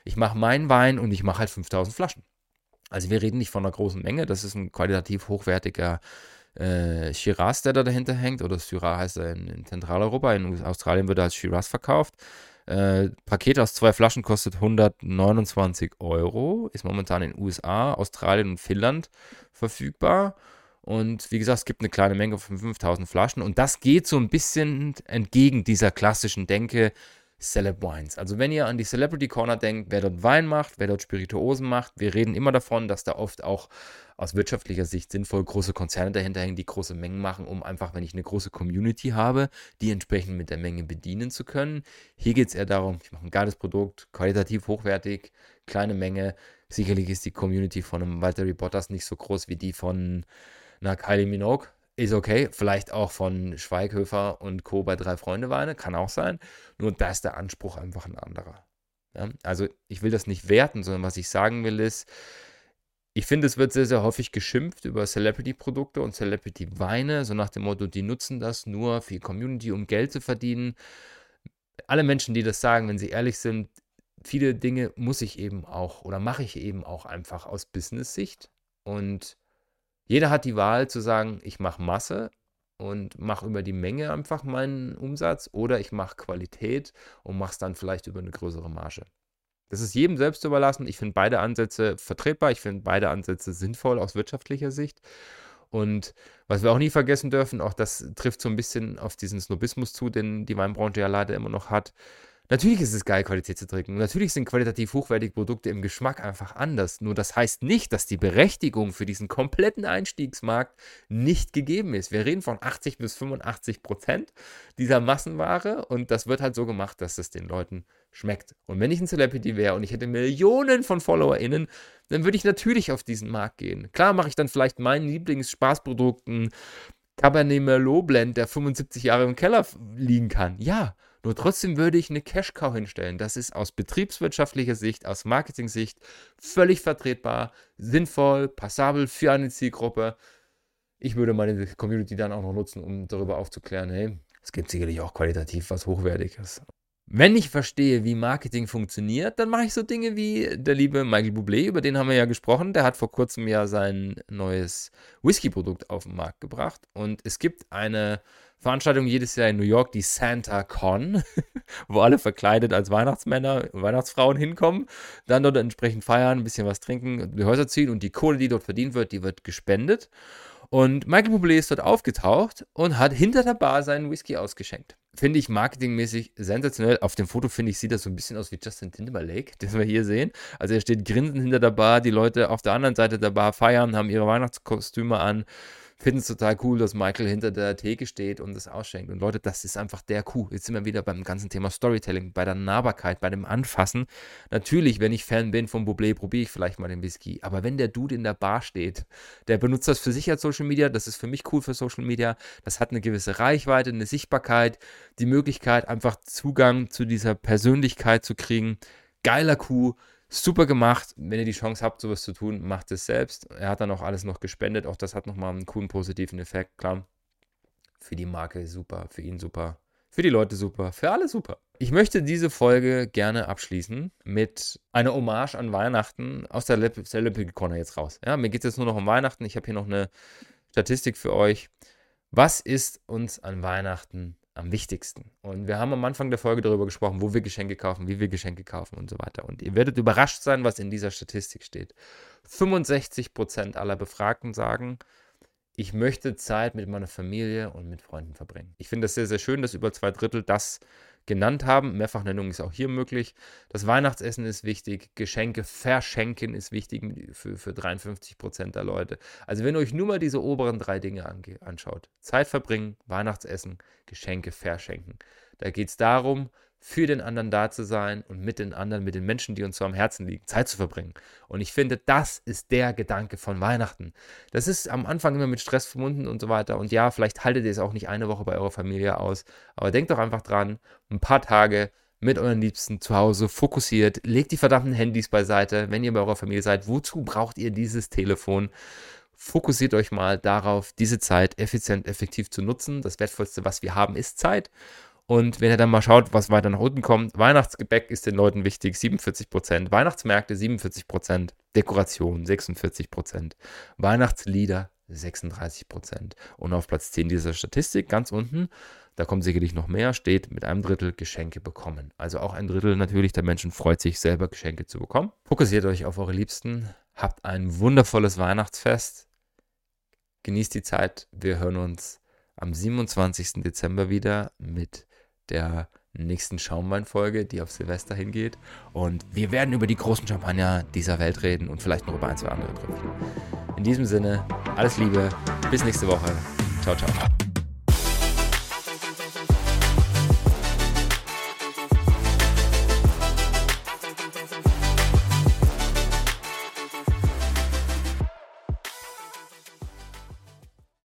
Ich mache meinen Wein und ich mache halt 5000 Flaschen. Also wir reden nicht von einer großen Menge, das ist ein qualitativ hochwertiger äh, Shiraz, der da dahinter hängt, oder Syrah heißt er in, in, Zentraleuropa, in Australien wird er als Shiraz verkauft. Äh, Paket aus zwei Flaschen kostet 129 Euro, ist momentan in USA, Australien und Finnland verfügbar. Und wie gesagt, es gibt eine kleine Menge von 5000 Flaschen. Und das geht so ein bisschen entgegen dieser klassischen Denke, Celeb Wines. Also wenn ihr an die Celebrity Corner denkt, wer dort Wein macht, wer dort Spirituosen macht, wir reden immer davon, dass da oft auch aus wirtschaftlicher Sicht sinnvoll große Konzerne dahinter hängen, die große Mengen machen, um einfach, wenn ich eine große Community habe, die entsprechend mit der Menge bedienen zu können. Hier geht es eher darum, ich mache ein geiles Produkt, qualitativ hochwertig, kleine Menge. Sicherlich ist die Community von einem Walter Bottas nicht so groß wie die von einer Kylie Minogue, ist okay. Vielleicht auch von Schweighöfer und Co. bei Drei Freunde Weine, kann auch sein. Nur da ist der Anspruch einfach ein anderer. Ja? Also ich will das nicht werten, sondern was ich sagen will ist, ich finde, es wird sehr, sehr häufig geschimpft über Celebrity-Produkte und Celebrity-Weine, so nach dem Motto, die nutzen das nur für die Community, um Geld zu verdienen. Alle Menschen, die das sagen, wenn sie ehrlich sind, viele Dinge muss ich eben auch oder mache ich eben auch einfach aus Business-Sicht. Und jeder hat die Wahl zu sagen, ich mache Masse und mache über die Menge einfach meinen Umsatz oder ich mache Qualität und mache es dann vielleicht über eine größere Marge. Das ist jedem selbst überlassen. Ich finde beide Ansätze vertretbar. Ich finde beide Ansätze sinnvoll aus wirtschaftlicher Sicht. Und was wir auch nie vergessen dürfen, auch das trifft so ein bisschen auf diesen Snobismus zu, den die Weinbranche ja leider immer noch hat. Natürlich ist es geil, Qualität zu trinken. Natürlich sind qualitativ hochwertige Produkte im Geschmack einfach anders. Nur das heißt nicht, dass die Berechtigung für diesen kompletten Einstiegsmarkt nicht gegeben ist. Wir reden von 80 bis 85 Prozent dieser Massenware und das wird halt so gemacht, dass es den Leuten schmeckt. Und wenn ich ein Celebrity wäre und ich hätte Millionen von FollowerInnen, dann würde ich natürlich auf diesen Markt gehen. Klar mache ich dann vielleicht meinen Lieblingsspaßprodukten Cabernet Merlot Blend, der 75 Jahre im Keller liegen kann. Ja, nur trotzdem würde ich eine Cash-Cow hinstellen. Das ist aus betriebswirtschaftlicher Sicht, aus Marketing-Sicht völlig vertretbar, sinnvoll, passabel für eine Zielgruppe. Ich würde meine Community dann auch noch nutzen, um darüber aufzuklären, hey, es gibt sicherlich auch qualitativ was Hochwertiges. Wenn ich verstehe, wie Marketing funktioniert, dann mache ich so Dinge wie der liebe Michael Bublé, über den haben wir ja gesprochen. Der hat vor kurzem ja sein neues Whisky-Produkt auf den Markt gebracht. Und es gibt eine Veranstaltung jedes Jahr in New York, die Santa Con, wo alle verkleidet als Weihnachtsmänner, Weihnachtsfrauen hinkommen, dann dort entsprechend feiern, ein bisschen was trinken, die Häuser ziehen und die Kohle, die dort verdient wird, die wird gespendet. Und Michael Bublé ist dort aufgetaucht und hat hinter der Bar seinen Whisky ausgeschenkt. Finde ich marketingmäßig sensationell. Auf dem Foto, finde ich, sieht das so ein bisschen aus wie Justin Timberlake, den wir hier sehen. Also er steht grinsend hinter der Bar, die Leute auf der anderen Seite der Bar feiern, haben ihre Weihnachtskostüme an finden es total cool, dass Michael hinter der Theke steht und das ausschenkt. Und Leute, das ist einfach der Coup. Jetzt sind wir wieder beim ganzen Thema Storytelling, bei der Nahbarkeit, bei dem Anfassen. Natürlich, wenn ich Fan bin von Bublé, probiere ich vielleicht mal den Whisky. Aber wenn der Dude in der Bar steht, der benutzt das für sich als Social Media, das ist für mich cool für Social Media. Das hat eine gewisse Reichweite, eine Sichtbarkeit, die Möglichkeit, einfach Zugang zu dieser Persönlichkeit zu kriegen. Geiler Coup Super gemacht. Wenn ihr die Chance habt, sowas zu tun, macht es selbst. Er hat dann auch alles noch gespendet. Auch das hat nochmal einen coolen positiven Effekt. Klar. Für die Marke super, für ihn super, für die Leute super, für alle super. Ich möchte diese Folge gerne abschließen mit einer Hommage an Weihnachten aus der Celebrity Corner jetzt raus. Ja, mir geht es jetzt nur noch um Weihnachten. Ich habe hier noch eine Statistik für euch. Was ist uns an Weihnachten am wichtigsten. Und wir haben am Anfang der Folge darüber gesprochen, wo wir Geschenke kaufen, wie wir Geschenke kaufen und so weiter. Und ihr werdet überrascht sein, was in dieser Statistik steht. 65% aller Befragten sagen, ich möchte Zeit mit meiner Familie und mit Freunden verbringen. Ich finde das sehr, sehr schön, dass über zwei Drittel das genannt haben. Mehrfachnennung ist auch hier möglich. Das Weihnachtsessen ist wichtig. Geschenke verschenken ist wichtig für, für 53 Prozent der Leute. Also wenn ihr euch nur mal diese oberen drei Dinge anschaut. Zeit verbringen, Weihnachtsessen, Geschenke verschenken. Da geht es darum, für den anderen da zu sein und mit den anderen, mit den Menschen, die uns so am Herzen liegen, Zeit zu verbringen. Und ich finde, das ist der Gedanke von Weihnachten. Das ist am Anfang immer mit Stress verbunden und so weiter. Und ja, vielleicht haltet ihr es auch nicht eine Woche bei eurer Familie aus, aber denkt doch einfach dran, ein paar Tage mit euren Liebsten zu Hause fokussiert, legt die verdammten Handys beiseite, wenn ihr bei eurer Familie seid. Wozu braucht ihr dieses Telefon? Fokussiert euch mal darauf, diese Zeit effizient, effektiv zu nutzen. Das Wertvollste, was wir haben, ist Zeit. Und wenn ihr dann mal schaut, was weiter nach unten kommt, Weihnachtsgebäck ist den Leuten wichtig, 47%, Weihnachtsmärkte 47%, Dekoration 46%, Weihnachtslieder 36%. Und auf Platz 10 dieser Statistik, ganz unten, da kommt sicherlich noch mehr, steht mit einem Drittel Geschenke bekommen. Also auch ein Drittel natürlich der Menschen freut sich, selber Geschenke zu bekommen. Fokussiert euch auf eure Liebsten, habt ein wundervolles Weihnachtsfest, genießt die Zeit, wir hören uns am 27. Dezember wieder mit der nächsten Schaumweinfolge, die auf Silvester hingeht. Und wir werden über die großen Champagner dieser Welt reden und vielleicht noch über ein, zwei andere Tröpfchen. In diesem Sinne, alles Liebe, bis nächste Woche. Ciao, ciao.